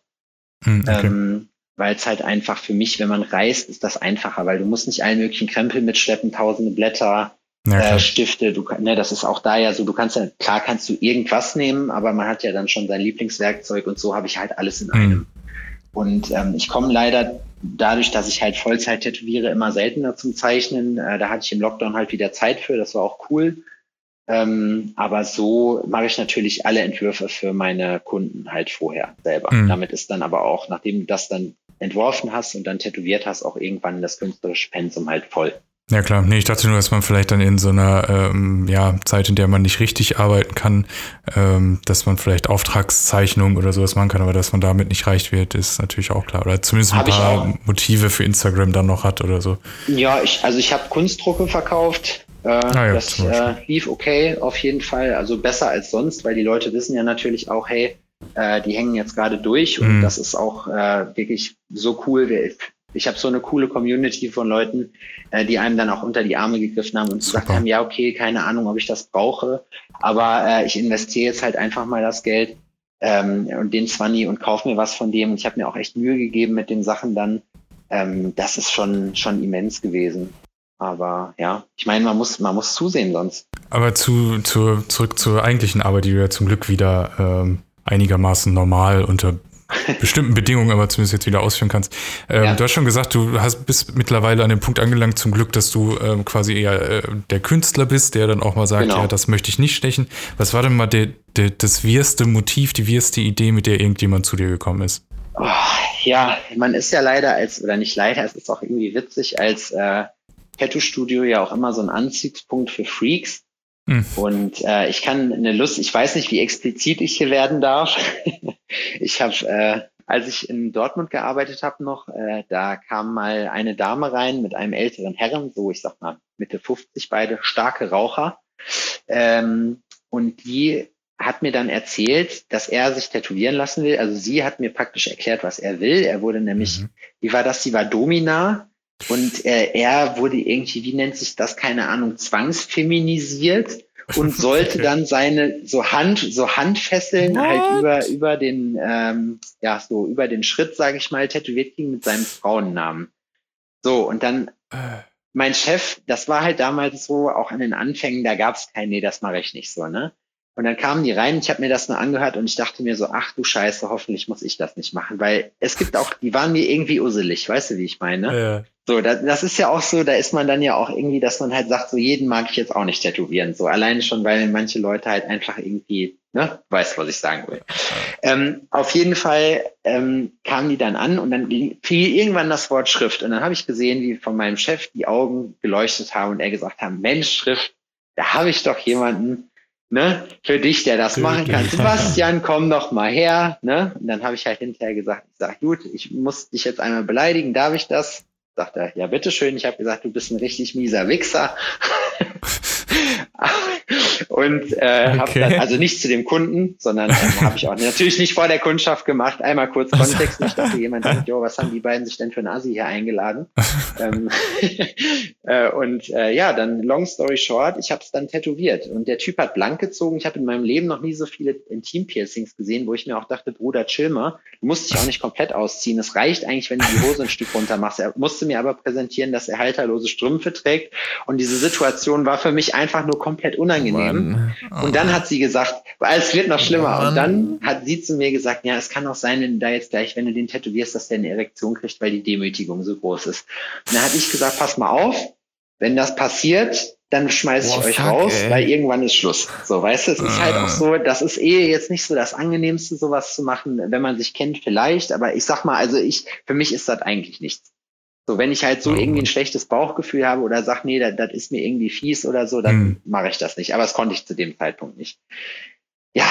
Hm, okay. Ähm, weil es halt einfach für mich, wenn man reist, ist das einfacher, weil du musst nicht allen möglichen Krempel mitschleppen, tausende Blätter, ja, äh, Stifte, du, ne, das ist auch da ja so, du kannst ja, klar kannst du irgendwas nehmen, aber man hat ja dann schon sein Lieblingswerkzeug und so habe ich halt alles in mhm. einem. Und ähm, ich komme leider dadurch, dass ich halt Vollzeit tätowiere, immer seltener zum Zeichnen. Äh, da hatte ich im Lockdown halt wieder Zeit für, das war auch cool. Ähm, aber so mache ich natürlich alle Entwürfe für meine Kunden halt vorher selber. Mhm. Damit ist dann aber auch, nachdem du das dann entworfen hast und dann tätowiert hast, auch irgendwann das künstlerische Pensum halt voll. Ja klar, nee, ich dachte nur, dass man vielleicht dann in so einer ähm, ja, Zeit, in der man nicht richtig arbeiten kann, ähm, dass man vielleicht Auftragszeichnungen oder sowas machen kann, aber dass man damit nicht reich wird, ist natürlich auch klar. Oder zumindest ein hab paar Motive für Instagram dann noch hat oder so. Ja, ich, also ich habe Kunstdrucke verkauft, äh, ah ja, das äh, lief okay auf jeden Fall, also besser als sonst, weil die Leute wissen ja natürlich auch, hey, äh, die hängen jetzt gerade durch und mhm. das ist auch äh, wirklich so cool. Ich habe so eine coole Community von Leuten, äh, die einem dann auch unter die Arme gegriffen haben und Super. gesagt haben, ja, okay, keine Ahnung, ob ich das brauche, aber äh, ich investiere jetzt halt einfach mal das Geld ähm, und den Zwanni und kaufe mir was von dem. Und ich habe mir auch echt Mühe gegeben mit den Sachen dann. Ähm, das ist schon, schon immens gewesen. Aber ja, ich meine, man muss, man muss zusehen sonst. Aber zu, zu, zurück zur eigentlichen Arbeit, die du ja zum Glück wieder ähm, einigermaßen normal unter (laughs) bestimmten Bedingungen, aber zumindest jetzt wieder ausführen kannst. Ähm, ja. Du hast schon gesagt, du hast, bist mittlerweile an dem Punkt angelangt, zum Glück, dass du ähm, quasi eher äh, der Künstler bist, der dann auch mal sagt, genau. ja, das möchte ich nicht stechen. Was war denn mal der, der, das wirste Motiv, die wirste Idee, mit der irgendjemand zu dir gekommen ist? Oh, ja, man ist ja leider als, oder nicht leider, es ist auch irgendwie witzig, als äh, Tattoo-Studio ja auch immer so ein Anziehungspunkt für Freaks. Hm. Und äh, ich kann eine Lust, ich weiß nicht, wie explizit ich hier werden darf. (laughs) ich habe, äh, als ich in Dortmund gearbeitet habe noch, äh, da kam mal eine Dame rein mit einem älteren Herren, so ich sag mal Mitte 50 beide, starke Raucher. Ähm, und die hat mir dann erzählt, dass er sich tätowieren lassen will. Also sie hat mir praktisch erklärt, was er will. Er wurde nämlich, mhm. wie war das? Sie war Domina und äh, er wurde irgendwie, wie nennt sich das, keine Ahnung, zwangsfeminisiert und (laughs) sollte okay. dann seine so Hand, so Handfesseln What? halt über über den ähm, ja so über den Schritt, sage ich mal, tätowiert kriegen mit seinem Frauennamen. So und dann äh. mein Chef, das war halt damals so, auch an den Anfängen, da gab es kein, nee, das mache ich nicht so, ne? Und dann kamen die rein, ich habe mir das nur angehört und ich dachte mir so, ach du Scheiße, hoffentlich muss ich das nicht machen, weil es gibt auch, die waren mir irgendwie usselig, weißt du, wie ich meine? Ja. So, das, das ist ja auch so, da ist man dann ja auch irgendwie, dass man halt sagt, so jeden mag ich jetzt auch nicht tätowieren. So alleine schon, weil manche Leute halt einfach irgendwie, ne, weißt, was ich sagen will. Ähm, auf jeden Fall ähm, kamen die dann an und dann fiel irgendwann das Wort Schrift. Und dann habe ich gesehen, wie von meinem Chef die Augen geleuchtet haben und er gesagt hat, Mensch, Schrift, da habe ich doch jemanden, ne, für dich, der das machen kann. Sebastian, komm doch mal her, ne? Und dann habe ich halt hinterher gesagt, ich sag, gut, ich muss dich jetzt einmal beleidigen, darf ich das? Sagt er, ja, bitteschön. Ich habe gesagt, du bist ein richtig mieser Wichser. (laughs) (laughs) und äh, okay. habe dann, also nicht zu dem Kunden, sondern äh, habe ich auch (laughs) natürlich nicht vor der Kundschaft gemacht. Einmal kurz Kontext. Ich dachte, (laughs) jemand sagt, jo, was haben die beiden sich denn für ein Asi hier eingeladen? ähm, äh, und äh, ja, dann long story short, ich habe es dann tätowiert. Und der Typ hat blank gezogen. Ich habe in meinem Leben noch nie so viele Intim-Piercings gesehen, wo ich mir auch dachte, Bruder, chill mal. Du musst dich auch nicht komplett ausziehen. Es reicht eigentlich, wenn du die Hose ein Stück runter machst. Er musste mir aber präsentieren, dass er halterlose Strümpfe trägt. Und diese Situation war für mich einfach nur komplett unangenehm. Oh. Und dann hat sie gesagt, weil es wird noch schlimmer. Mann. Und dann hat sie zu mir gesagt, ja, es kann auch sein, wenn du da jetzt gleich, wenn du den tätowierst, dass der eine Erektion kriegt, weil die Demütigung so groß ist. Und dann hatte ich gesagt, pass mal auf, wenn das passiert, dann schmeiße ich Boah, euch fuck, raus, ey. weil irgendwann ist Schluss. So, weißt du, es ist halt auch ah. so, das ist eh jetzt nicht so das angenehmste, sowas zu machen, wenn man sich kennt, vielleicht, aber ich sag mal, also ich, für mich ist das eigentlich nichts. So, wenn ich halt so irgendwie ein schlechtes Bauchgefühl habe oder sag, nee, das, ist mir irgendwie fies oder so, dann hm. mache ich das nicht. Aber das konnte ich zu dem Zeitpunkt nicht. Ja,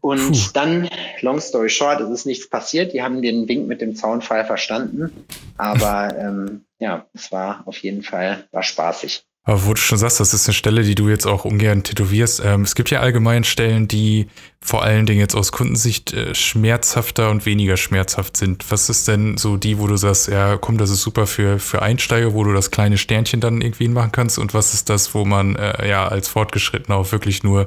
und Puh. dann, long story short, es ist nichts passiert. Die haben den Wink mit dem Zaunfall verstanden. Aber (laughs) ähm, ja, es war auf jeden Fall, war spaßig. Aber wo du schon sagst, das ist eine Stelle, die du jetzt auch ungern tätowierst. Ähm, es gibt ja allgemein Stellen, die vor allen Dingen jetzt aus Kundensicht äh, schmerzhafter und weniger schmerzhaft sind. Was ist denn so die, wo du sagst, ja, komm, das ist super für, für Einsteiger, wo du das kleine Sternchen dann irgendwie machen kannst? Und was ist das, wo man äh, ja als Fortgeschrittener auch wirklich nur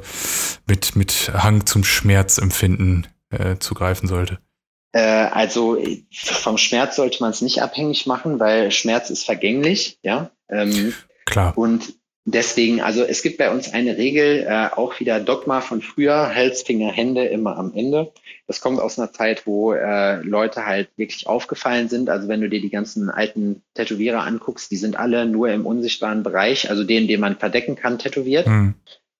mit, mit Hang zum Schmerzempfinden äh, zugreifen sollte? Äh, also vom Schmerz sollte man es nicht abhängig machen, weil Schmerz ist vergänglich, ja. Ähm, Klar. Und deswegen, also es gibt bei uns eine Regel, äh, auch wieder Dogma von früher, Hals, Finger, Hände immer am Ende. Das kommt aus einer Zeit, wo äh, Leute halt wirklich aufgefallen sind. Also wenn du dir die ganzen alten Tätowierer anguckst, die sind alle nur im unsichtbaren Bereich, also den, den man verdecken kann, tätowiert. Mhm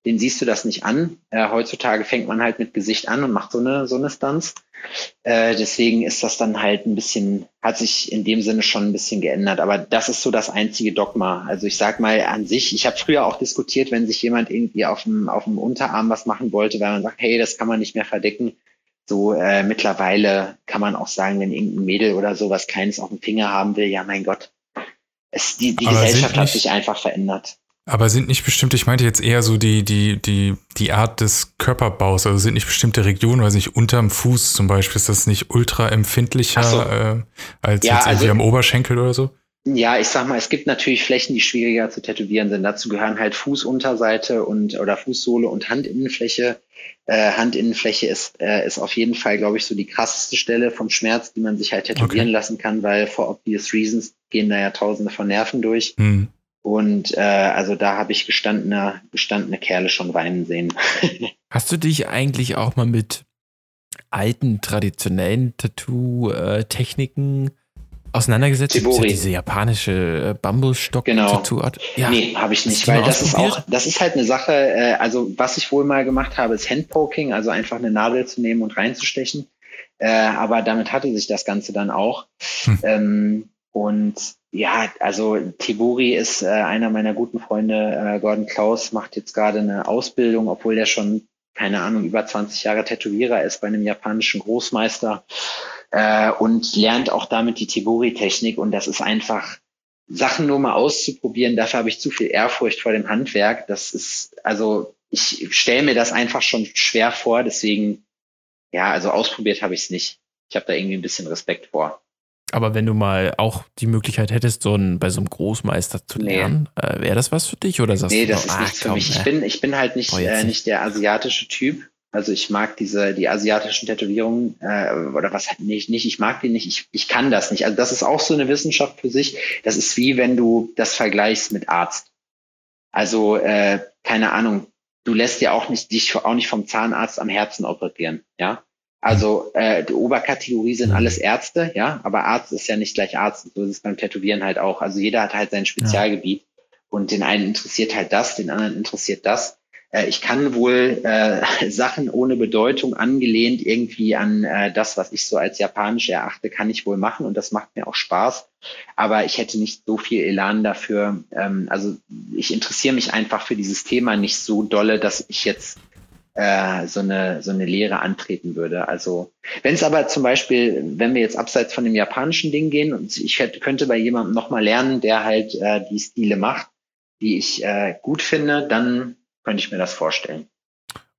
den siehst du das nicht an. Äh, heutzutage fängt man halt mit Gesicht an und macht so eine, so eine Stunts. Äh, deswegen ist das dann halt ein bisschen, hat sich in dem Sinne schon ein bisschen geändert. Aber das ist so das einzige Dogma. Also ich sag mal an sich, ich habe früher auch diskutiert, wenn sich jemand irgendwie auf dem, auf dem Unterarm was machen wollte, weil man sagt, hey, das kann man nicht mehr verdecken. So äh, mittlerweile kann man auch sagen, wenn irgendein Mädel oder sowas keines auf dem Finger haben will, ja mein Gott. Es, die die Gesellschaft hat sich einfach verändert. Aber sind nicht bestimmte, ich meinte jetzt eher so die, die, die, die Art des Körperbaus, also sind nicht bestimmte Regionen, weiß nicht, unterm Fuß zum Beispiel, ist das nicht ultra empfindlicher so. äh, als ja, jetzt irgendwie also, am Oberschenkel oder so? Ja, ich sag mal, es gibt natürlich Flächen, die schwieriger zu tätowieren sind. Dazu gehören halt Fußunterseite und oder Fußsohle und Handinnenfläche. Äh, Handinnenfläche ist, äh, ist auf jeden Fall, glaube ich, so die krasseste Stelle vom Schmerz, die man sich halt tätowieren okay. lassen kann, weil for obvious reasons gehen da ja tausende von Nerven durch. Hm. Und äh, also da habe ich gestandene, gestandene Kerle schon weinen sehen. (laughs) Hast du dich eigentlich auch mal mit alten, traditionellen Tattoo-Techniken auseinandergesetzt? Tibori. Ja diese japanische äh, Bambusstock-Tattoo-Art. Genau. Ja. Nee, habe ich nicht, weil das ist auch, das ist halt eine Sache, äh, also was ich wohl mal gemacht habe, ist Handpoking, also einfach eine Nadel zu nehmen und reinzustechen. Äh, aber damit hatte sich das Ganze dann auch. Hm. Ähm, und ja, also Tiburi ist äh, einer meiner guten Freunde. Äh, Gordon Klaus macht jetzt gerade eine Ausbildung, obwohl der schon, keine Ahnung, über 20 Jahre Tätowierer ist bei einem japanischen Großmeister äh, und lernt auch damit die Tiburi-Technik. Und das ist einfach Sachen nur mal auszuprobieren. Dafür habe ich zu viel Ehrfurcht vor dem Handwerk. Das ist, also ich stelle mir das einfach schon schwer vor. Deswegen, ja, also ausprobiert habe ich es nicht. Ich habe da irgendwie ein bisschen Respekt vor. Aber wenn du mal auch die Möglichkeit hättest, so ein, bei so einem Großmeister zu lernen, nee. äh, wäre das was für dich oder sagst nee, du? das ist ah, nichts für mich. Ich bin, ich bin halt nicht, äh, nicht der asiatische Typ. Also ich mag diese, die asiatischen Tätowierungen, äh, oder was halt nicht, nicht, ich mag die nicht, ich, ich kann das nicht. Also das ist auch so eine Wissenschaft für sich. Das ist wie wenn du das vergleichst mit Arzt. Also, äh, keine Ahnung, du lässt ja auch nicht, dich auch nicht vom Zahnarzt am Herzen operieren, ja. Also äh, die Oberkategorie sind alles Ärzte, ja, aber Arzt ist ja nicht gleich Arzt. So ist es beim Tätowieren halt auch. Also jeder hat halt sein Spezialgebiet ja. und den einen interessiert halt das, den anderen interessiert das. Äh, ich kann wohl äh, (laughs) Sachen ohne Bedeutung angelehnt irgendwie an äh, das, was ich so als japanisch erachte, kann ich wohl machen und das macht mir auch Spaß. Aber ich hätte nicht so viel Elan dafür. Ähm, also ich interessiere mich einfach für dieses Thema nicht so dolle, dass ich jetzt äh, so eine so eine Lehre antreten würde. Also wenn es aber zum Beispiel, wenn wir jetzt abseits von dem japanischen Ding gehen und ich hätte, könnte bei jemandem nochmal lernen, der halt äh, die Stile macht, die ich äh, gut finde, dann könnte ich mir das vorstellen.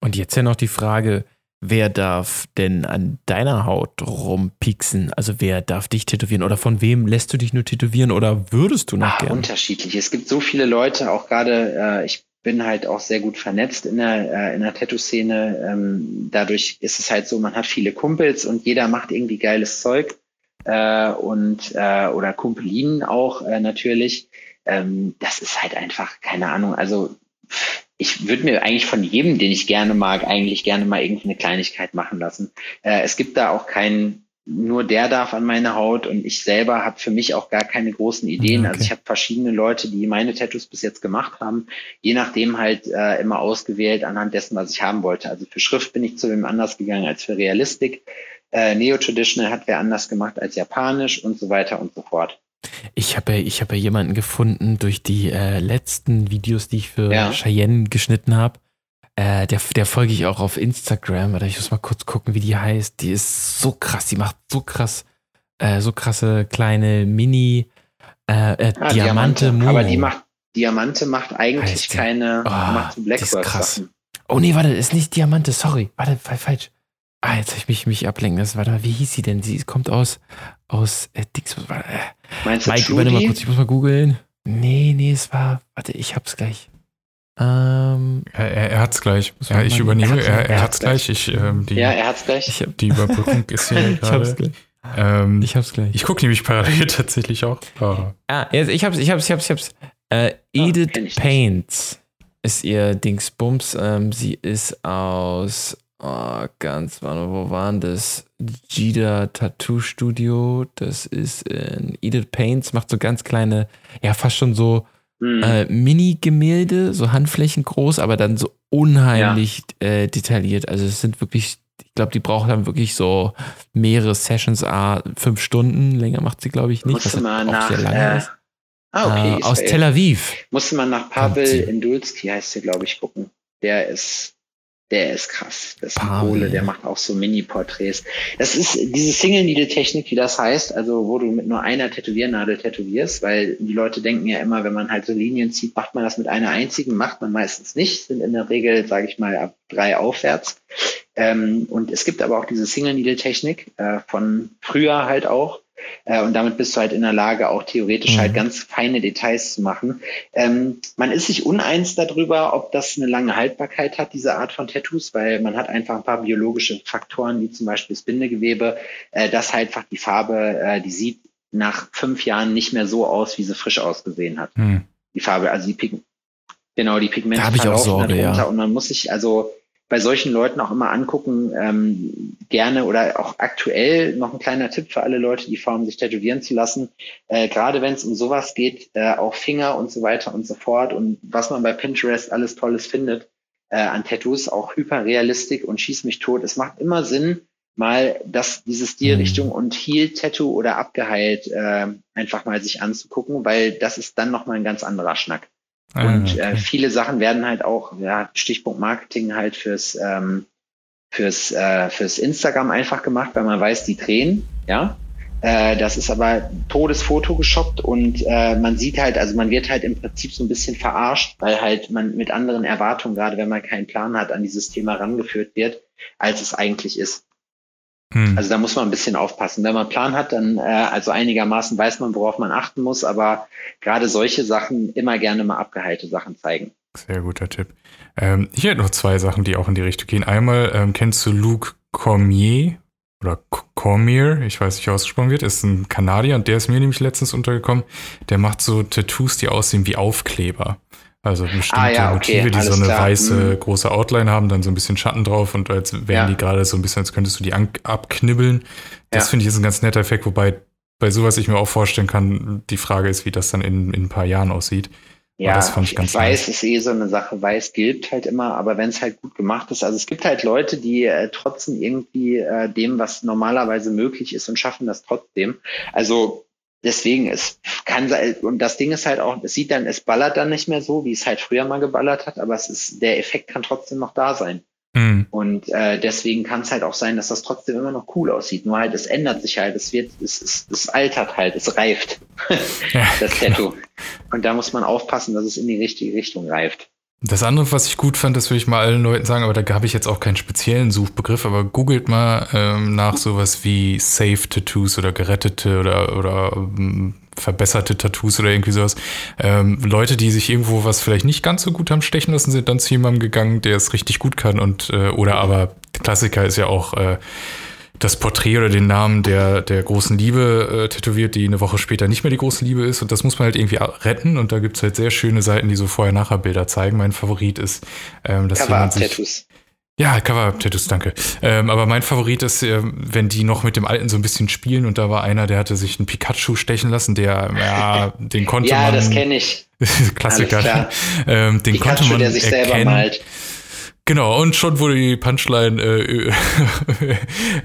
Und jetzt ja noch die Frage, wer darf denn an deiner Haut rumpieksen? Also wer darf dich tätowieren oder von wem lässt du dich nur tätowieren oder würdest du noch ah, gerne? Unterschiedlich. Es gibt so viele Leute, auch gerade, äh, ich bin halt auch sehr gut vernetzt in der, äh, der Tattoo-Szene. Ähm, dadurch ist es halt so, man hat viele Kumpels und jeder macht irgendwie geiles Zeug. Äh, und äh, oder Kumpelinen auch äh, natürlich. Ähm, das ist halt einfach, keine Ahnung, also ich würde mir eigentlich von jedem, den ich gerne mag, eigentlich gerne mal irgendwie eine Kleinigkeit machen lassen. Äh, es gibt da auch keinen, nur der darf an meine Haut und ich selber habe für mich auch gar keine großen Ideen. Okay. Also ich habe verschiedene Leute, die meine Tattoos bis jetzt gemacht haben, je nachdem halt äh, immer ausgewählt anhand dessen, was ich haben wollte. Also für Schrift bin ich zu wem anders gegangen als für Realistik. Äh, Neo-Traditional hat wer anders gemacht als Japanisch und so weiter und so fort. Ich habe ja, ich hab ja jemanden gefunden durch die äh, letzten Videos, die ich für ja. Cheyenne geschnitten habe. Äh, der, der folge ich auch auf Instagram. Oder ich muss mal kurz gucken, wie die heißt. Die ist so krass. Die macht so krass, äh, so krasse kleine Mini äh, äh ah, Diamante. Diamante. Aber die macht Diamante macht eigentlich keine oh, macht Blackwork Oh nee, warte, ist nicht Diamante. Sorry, warte, falsch. Ah, jetzt habe ich mich, mich ablenken lassen. Warte mal, wie hieß sie denn? Sie kommt aus, aus äh, Dix. Äh, Meinst du Mike, übernimm mal kurz, ich muss mal googeln. Nee, nee, es war. Warte, ich hab's gleich. Ähm, er, er, er hat's gleich. Ja, ich übernehme. Er, er, hat's gleich. Ich, ähm, die, ja, er hat's gleich. Ich hab, die Überbrückung (laughs) ist hier ich gerade. Hab's gleich. Ähm, ich hab's gleich. Ich gucke nämlich parallel (laughs) tatsächlich auch. Oh. Ah, ich hab's, ich hab's, ich hab's, ich hab's. Äh, Edith oh, Paints ist ihr Dingsbums. Ähm, sie ist aus Oh, ganz, wo waren das? Jida Tattoo Studio. Das ist in Edith Paints, macht so ganz kleine, ja, fast schon so mhm. äh, Mini-Gemälde, so Handflächen groß, aber dann so unheimlich ja. äh, detailliert. Also es sind wirklich, ich glaube, die braucht dann wirklich so mehrere Sessions, ah, fünf Stunden. Länger macht sie, glaube ich, nicht. Musste man nach, sehr lange äh, ist. Ah, okay. Äh, aus Tel Aviv. Musste man nach Pavel Indulski, heißt sie, glaube ich, gucken. Der ist der ist krass. Das ist Pole, der macht auch so Mini-Porträts. Das ist diese Single-Needle-Technik, wie das heißt, also wo du mit nur einer Tätowiernadel tätowierst, weil die Leute denken ja immer, wenn man halt so Linien zieht, macht man das mit einer einzigen, macht man meistens nicht, sind in der Regel, sage ich mal, ab drei aufwärts. Ähm, und es gibt aber auch diese Single-Needle-Technik äh, von früher halt auch, äh, und damit bist du halt in der Lage, auch theoretisch halt mhm. halt ganz feine Details zu machen. Ähm, man ist sich uneins darüber, ob das eine lange Haltbarkeit hat, diese Art von Tattoos, weil man hat einfach ein paar biologische Faktoren, wie zum Beispiel das Bindegewebe, äh, das halt einfach die Farbe, äh, die sieht nach fünf Jahren nicht mehr so aus, wie sie frisch ausgesehen hat. Mhm. die Farbe, also die Pigment, genau, die Pigmente da ich auch Sorge, ja. und man muss sich also bei solchen Leuten auch immer angucken, ähm, gerne oder auch aktuell noch ein kleiner Tipp für alle Leute, die vorhaben, sich tätowieren zu lassen. Äh, gerade wenn es um sowas geht, äh, auch Finger und so weiter und so fort und was man bei Pinterest alles Tolles findet äh, an Tattoos, auch Hyperrealistik und Schieß mich tot. Es macht immer Sinn, mal das, diese Stilrichtung mhm. und Heel-Tattoo oder abgeheilt äh, einfach mal sich anzugucken, weil das ist dann nochmal ein ganz anderer Schnack. Ah, und okay. äh, viele Sachen werden halt auch, ja, Stichpunkt Marketing halt fürs, ähm, fürs, äh, fürs Instagram einfach gemacht, weil man weiß, die drehen, ja. Äh, das ist aber todes Foto geshoppt und äh, man sieht halt, also man wird halt im Prinzip so ein bisschen verarscht, weil halt man mit anderen Erwartungen, gerade wenn man keinen Plan hat, an dieses Thema rangeführt wird, als es eigentlich ist. Hm. Also da muss man ein bisschen aufpassen. Wenn man einen Plan hat, dann äh, also einigermaßen weiß man, worauf man achten muss, aber gerade solche Sachen immer gerne mal abgeheilte Sachen zeigen. Sehr guter Tipp. Ähm, ich hätte noch zwei Sachen, die auch in die Richtung gehen. Einmal ähm, kennst du Luke Cormier oder Cormier, ich weiß nicht, wie ausgesprochen wird, ist ein Kanadier und der ist mir nämlich letztens untergekommen. Der macht so Tattoos, die aussehen wie Aufkleber. Also bestimmte ah, ja, okay, Motive, die so eine klar. weiße mhm. große Outline haben, dann so ein bisschen Schatten drauf und als wären ja. die gerade so ein bisschen, als könntest du die abknibbeln. Das ja. finde ich ist ein ganz netter Effekt, wobei bei sowas ich mir auch vorstellen kann, die Frage ist, wie das dann in, in ein paar Jahren aussieht. Ja, das fand ich ganz weiß nice. ist eh so eine Sache, weiß gilt halt immer, aber wenn es halt gut gemacht ist, also es gibt halt Leute, die äh, trotzdem irgendwie äh, dem, was normalerweise möglich ist und schaffen das trotzdem. Also Deswegen, es kann sein, und das Ding ist halt auch, es sieht dann, es ballert dann nicht mehr so, wie es halt früher mal geballert hat, aber es ist, der Effekt kann trotzdem noch da sein. Mhm. Und äh, deswegen kann es halt auch sein, dass das trotzdem immer noch cool aussieht. Nur halt, es ändert sich halt, es wird, es, es, es altert halt, es reift, ja, (laughs) das Tattoo. Genau. Und da muss man aufpassen, dass es in die richtige Richtung reift. Das andere, was ich gut fand, das würde ich mal allen Leuten sagen, aber da habe ich jetzt auch keinen speziellen Suchbegriff, aber googelt mal ähm, nach sowas wie Safe Tattoos oder gerettete oder, oder ähm, verbesserte Tattoos oder irgendwie sowas. Ähm, Leute, die sich irgendwo was vielleicht nicht ganz so gut haben stechen lassen, sind dann zu jemandem gegangen, der es richtig gut kann und äh, oder aber Klassiker ist ja auch äh, das Porträt oder den Namen der, der großen Liebe äh, tätowiert, die eine Woche später nicht mehr die große Liebe ist. Und das muss man halt irgendwie retten. Und da gibt es halt sehr schöne Seiten, die so Vorher-Nachher-Bilder zeigen. Mein Favorit ist, ähm, dass jemand sich... Ja, Cover-Tattoos, danke. Ähm, aber mein Favorit ist, äh, wenn die noch mit dem Alten so ein bisschen spielen und da war einer, der hatte sich einen Pikachu stechen lassen, der, ja, den konnte ja, man... Ja, das kenne ich. (laughs) Klassiker. ähm, den Pikachu, konnte man der sich erkennen. selber malt. Genau, und schon wurde die Punchline äh,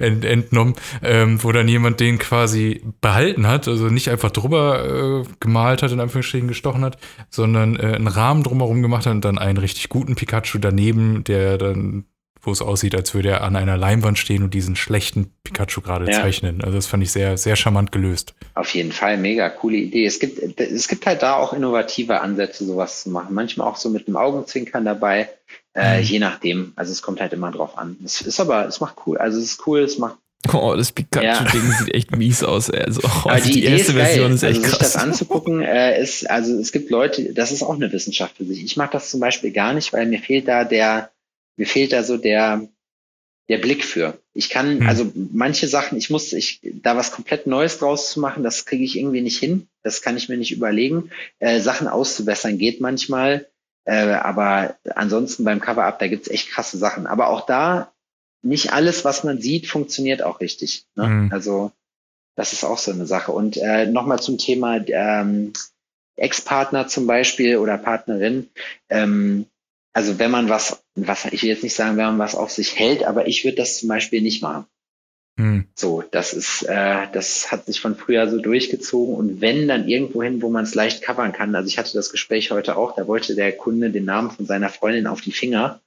(laughs) ent, entnommen, ähm, wo dann jemand den quasi behalten hat, also nicht einfach drüber äh, gemalt hat, in Anführungsstrichen gestochen hat, sondern äh, einen Rahmen drumherum gemacht hat und dann einen richtig guten Pikachu daneben, der dann, wo es aussieht, als würde er an einer Leinwand stehen und diesen schlechten Pikachu gerade ja. zeichnen. Also das fand ich sehr, sehr charmant gelöst. Auf jeden Fall, mega coole Idee. Es gibt, es gibt halt da auch innovative Ansätze, sowas zu machen. Manchmal auch so mit einem Augenzwinkern dabei äh, mhm. Je nachdem. Also es kommt halt immer drauf an. Es ist aber, es macht cool. Also es ist cool, es macht. Oh, das Pikachu-Ding ja. sieht echt mies aus. Also, oh, aber (laughs) die, die erste ist Version ist echt also, krass. Sich das anzugucken, (laughs) äh, ist, also es gibt Leute, das ist auch eine Wissenschaft für sich. Ich mag das zum Beispiel gar nicht, weil mir fehlt da der, mir fehlt da so der, der Blick für. Ich kann, hm. also manche Sachen, ich muss, ich, da was komplett Neues draus zu machen, das kriege ich irgendwie nicht hin. Das kann ich mir nicht überlegen. Äh, Sachen auszubessern geht manchmal. Äh, aber ansonsten beim Cover-Up, da gibt's echt krasse Sachen. Aber auch da, nicht alles, was man sieht, funktioniert auch richtig. Ne? Mhm. Also das ist auch so eine Sache. Und äh, nochmal zum Thema ähm, Ex-Partner zum Beispiel oder Partnerin. Ähm, also wenn man was, was, ich will jetzt nicht sagen, wenn man was auf sich hält, aber ich würde das zum Beispiel nicht machen. Hm. So, das ist, äh, das hat sich von früher so durchgezogen. Und wenn dann irgendwo hin, wo man es leicht covern kann. Also ich hatte das Gespräch heute auch, da wollte der Kunde den Namen von seiner Freundin auf die Finger.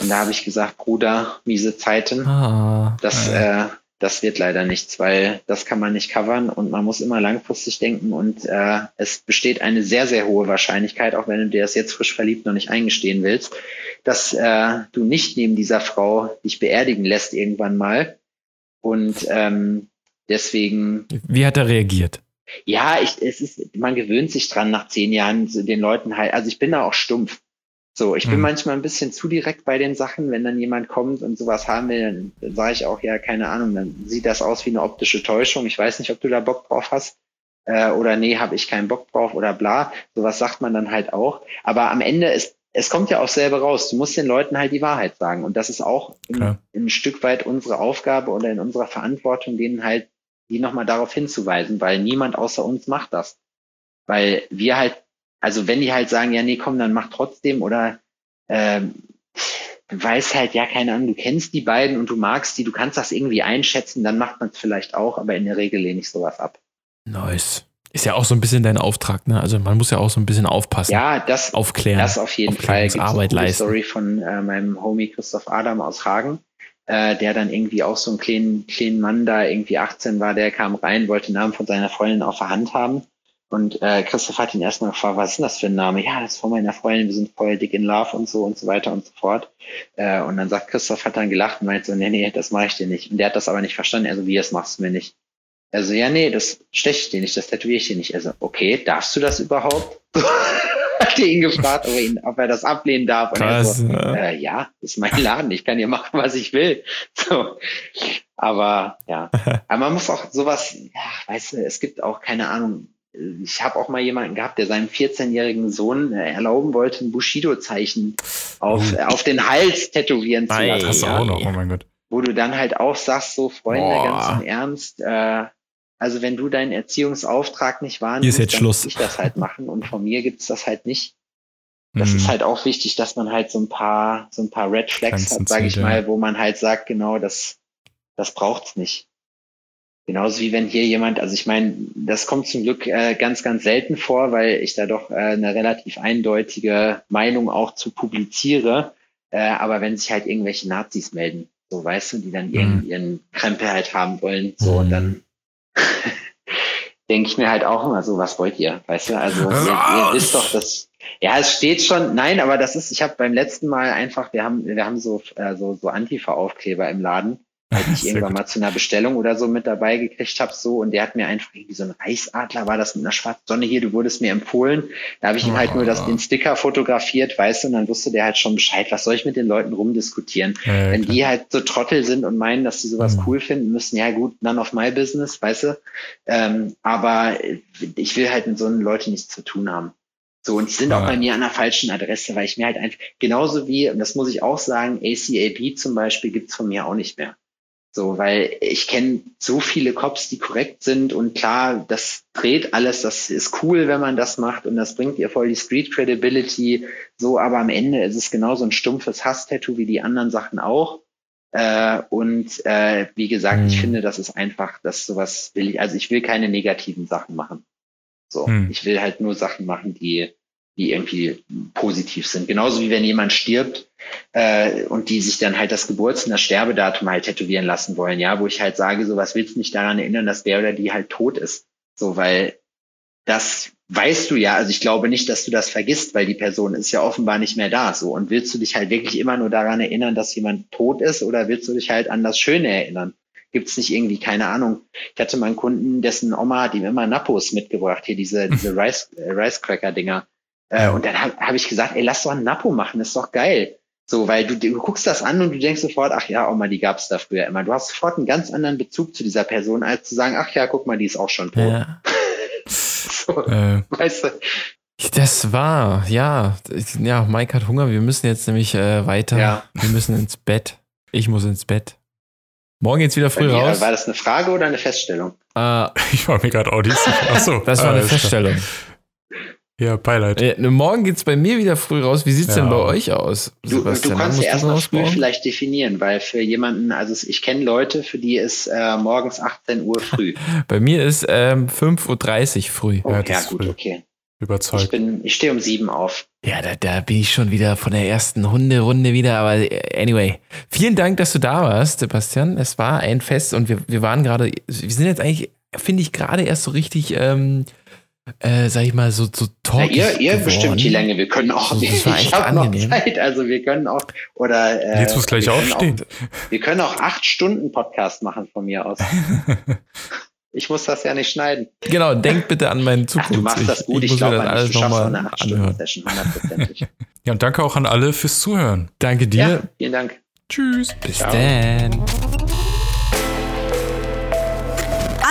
Und da habe ich gesagt, Bruder, miese Zeiten, ah, das, äh, das wird leider nichts, weil das kann man nicht covern. Und man muss immer langfristig denken. Und äh, es besteht eine sehr, sehr hohe Wahrscheinlichkeit, auch wenn du dir das jetzt frisch verliebt noch nicht eingestehen willst, dass äh, du nicht neben dieser Frau dich beerdigen lässt irgendwann mal und ähm, deswegen. Wie hat er reagiert? Ja, ich, es ist, man gewöhnt sich dran nach zehn Jahren den Leuten halt. Also ich bin da auch stumpf. So, ich bin hm. manchmal ein bisschen zu direkt bei den Sachen, wenn dann jemand kommt und sowas haben will, dann sage ich auch, ja, keine Ahnung, dann sieht das aus wie eine optische Täuschung. Ich weiß nicht, ob du da Bock drauf hast. äh, oder nee, habe ich keinen Bock drauf oder bla. Sowas sagt man dann halt auch. Aber am Ende ist es kommt ja auch selber raus. Du musst den Leuten halt die Wahrheit sagen. Und das ist auch ein, ein Stück weit unsere Aufgabe oder in unserer Verantwortung, denen halt die nochmal darauf hinzuweisen, weil niemand außer uns macht das. Weil wir halt, also wenn die halt sagen, ja, nee, komm, dann mach trotzdem oder ähm, du weißt halt, ja, keine Ahnung, du kennst die beiden und du magst die, du kannst das irgendwie einschätzen, dann macht man es vielleicht auch, aber in der Regel lehne ich sowas ab. Nice. Ist ja auch so ein bisschen dein Auftrag, ne? Also man muss ja auch so ein bisschen aufpassen. Ja, das aufklären. Das auf jeden Fall. Gibt's Arbeit eine leisten. Story von äh, meinem Homie Christoph Adam aus Hagen, äh, der dann irgendwie auch so einen kleinen, kleinen Mann da irgendwie 18 war, der kam rein, wollte den Namen von seiner Freundin auf der Hand haben. Und äh, Christoph hat ihn erstmal gefragt, was ist denn das für ein Name? Ja, das ist von meiner Freundin, wir sind voll dick in Love und so und so weiter und so fort. Äh, und dann sagt Christoph, hat dann gelacht und meint so, nee, nee, das mache ich dir nicht. Und der hat das aber nicht verstanden. Also, wie, das machst du mir nicht? Also, ja, nee, das steche ich dir nicht, das tätowiere ich dir nicht. Also, okay, darfst du das überhaupt? (laughs) hat er ihn gefragt, ob er, ihn, ob er das ablehnen darf. Und Krass, er so, äh, ja, das ist mein Laden, ich kann hier machen, was ich will. (laughs) So. Aber ja, (laughs) aber man muss auch sowas, ja, weißt du, es gibt auch keine Ahnung. Ich habe auch mal jemanden gehabt, der seinem 14-jährigen Sohn äh, erlauben wollte, ein Bushido-Zeichen auf, oh. auf den Hals tätowieren zu lassen. Das ja, auch noch, oh mein Gott. Wo du dann halt auch sagst, so Freunde, Boah. ganz im Ernst, äh, also wenn du deinen Erziehungsauftrag nicht wahrnimmst, dann Schluss. muss ich das halt machen und von mir gibt's das halt nicht. Das mhm. ist halt auch wichtig, dass man halt so ein paar, so ein paar Red Flags Ganzen hat, sage ich mal, wo man halt sagt, genau, das, das braucht's nicht. Genauso wie wenn hier jemand, also ich meine, das kommt zum Glück äh, ganz, ganz selten vor, weil ich da doch äh, eine relativ eindeutige Meinung auch zu publiziere. Äh, aber wenn sich halt irgendwelche Nazis melden, so weißt du, die dann mhm. ihren Krempel halt haben wollen, so mhm. und dann (laughs) denke ich mir halt auch immer so, was wollt ihr? Weißt du, also ihr, ihr wisst doch, dass ja, es steht schon, nein, aber das ist, ich habe beim letzten Mal einfach, wir haben, wir haben so, äh, so, so Antifa-Aufkleber im Laden die ich (laughs) irgendwann gut. mal zu einer Bestellung oder so mit dabei gekriegt habe, so und der hat mir einfach irgendwie so ein Reichsadler, war das mit einer schwarzen Sonne hier, du wurdest mir empfohlen. Da habe ich ihm halt nur das, den Sticker fotografiert, weißt du, und dann wusste der halt schon Bescheid, was soll ich mit den Leuten rumdiskutieren? Ja, Wenn klar. die halt so Trottel sind und meinen, dass sie sowas mhm. cool finden müssen, ja gut, none of my business, weißt du. Ähm, aber ich will halt mit so einen Leuten nichts zu tun haben. So, und die sind ja. auch bei mir an der falschen Adresse, weil ich mir halt einfach, genauso wie, und das muss ich auch sagen, ACAB zum Beispiel gibt's von mir auch nicht mehr. So, weil ich kenne so viele Cops, die korrekt sind und klar, das dreht alles, das ist cool, wenn man das macht und das bringt ihr voll die Street Credibility. So, aber am Ende ist es genauso ein stumpfes Hass-Tattoo wie die anderen Sachen auch. Äh, und äh, wie gesagt, mhm. ich finde, das ist einfach, dass sowas will ich, also ich will keine negativen Sachen machen. So, mhm. ich will halt nur Sachen machen, die die irgendwie positiv sind. Genauso wie wenn jemand stirbt äh, und die sich dann halt das Geburts- und das Sterbedatum halt tätowieren lassen wollen, ja, wo ich halt sage, so was willst du nicht daran erinnern, dass der oder die halt tot ist. So, weil das weißt du ja, also ich glaube nicht, dass du das vergisst, weil die Person ist ja offenbar nicht mehr da. So, und willst du dich halt wirklich immer nur daran erinnern, dass jemand tot ist, oder willst du dich halt an das Schöne erinnern? Gibt es nicht irgendwie, keine Ahnung. Ich hatte mal einen Kunden, dessen Oma hat ihm immer Napos mitgebracht, hier diese, diese (laughs) Rice, äh, Rice Cracker Dinger. Äh, und dann habe hab ich gesagt, ey, lass doch ein Napo machen, das ist doch geil. So, weil du, du guckst das an und du denkst sofort, ach ja, Oma, die gab's da früher immer. Du hast sofort einen ganz anderen Bezug zu dieser Person, als zu sagen, ach ja, guck mal, die ist auch schon tot. Ja. (laughs) so, (laughs) äh, weißt du. Das war, ja, ja, Mike hat Hunger. Wir müssen jetzt nämlich äh, weiter. Ja. Wir müssen ins Bett. Ich muss ins Bett. Morgen geht's wieder früh raus. War das eine Frage oder eine Feststellung? Äh, (laughs) ich war mir gerade auch nicht sicher. Achso. Das war eine Feststellung. Ja, Beileid. Äh, morgen geht's bei mir wieder früh raus. Wie sieht's ja. denn bei euch aus? Du, du kannst ja erstmal früh vielleicht definieren, weil für jemanden, also ich kenne Leute, für die ist äh, morgens 18 Uhr früh. (laughs) bei mir ist ähm, 5.30 Uhr früh. Oh, ja, ja gut, früh. okay. Überzeugt. Ich, bin, ich stehe um sieben auf. Ja, da, da bin ich schon wieder von der ersten Hunderunde wieder. Aber äh, anyway, vielen Dank, dass du da warst, Sebastian. Es war ein Fest und wir, wir waren gerade, wir sind jetzt eigentlich, finde ich, gerade erst so richtig ähm, äh, sag ich mal, so, so talky ja, Ihr, ihr bestimmt die Länge, wir können auch, so, ich habe noch Zeit, also wir können auch, oder äh, Jetzt muss gleich aufstehen. Auch, wir können auch acht Stunden Podcast machen von mir aus. (laughs) ich muss das ja nicht schneiden. Genau, denk bitte an meinen Zukunft. Ach, du machst das gut, ich, ich glaube, alles du schaffst eine acht Stunden Session, hundertprozentig. ja, und danke auch an alle fürs Zuhören. Danke dir. Ja, vielen Dank. Tschüss. Bis dann.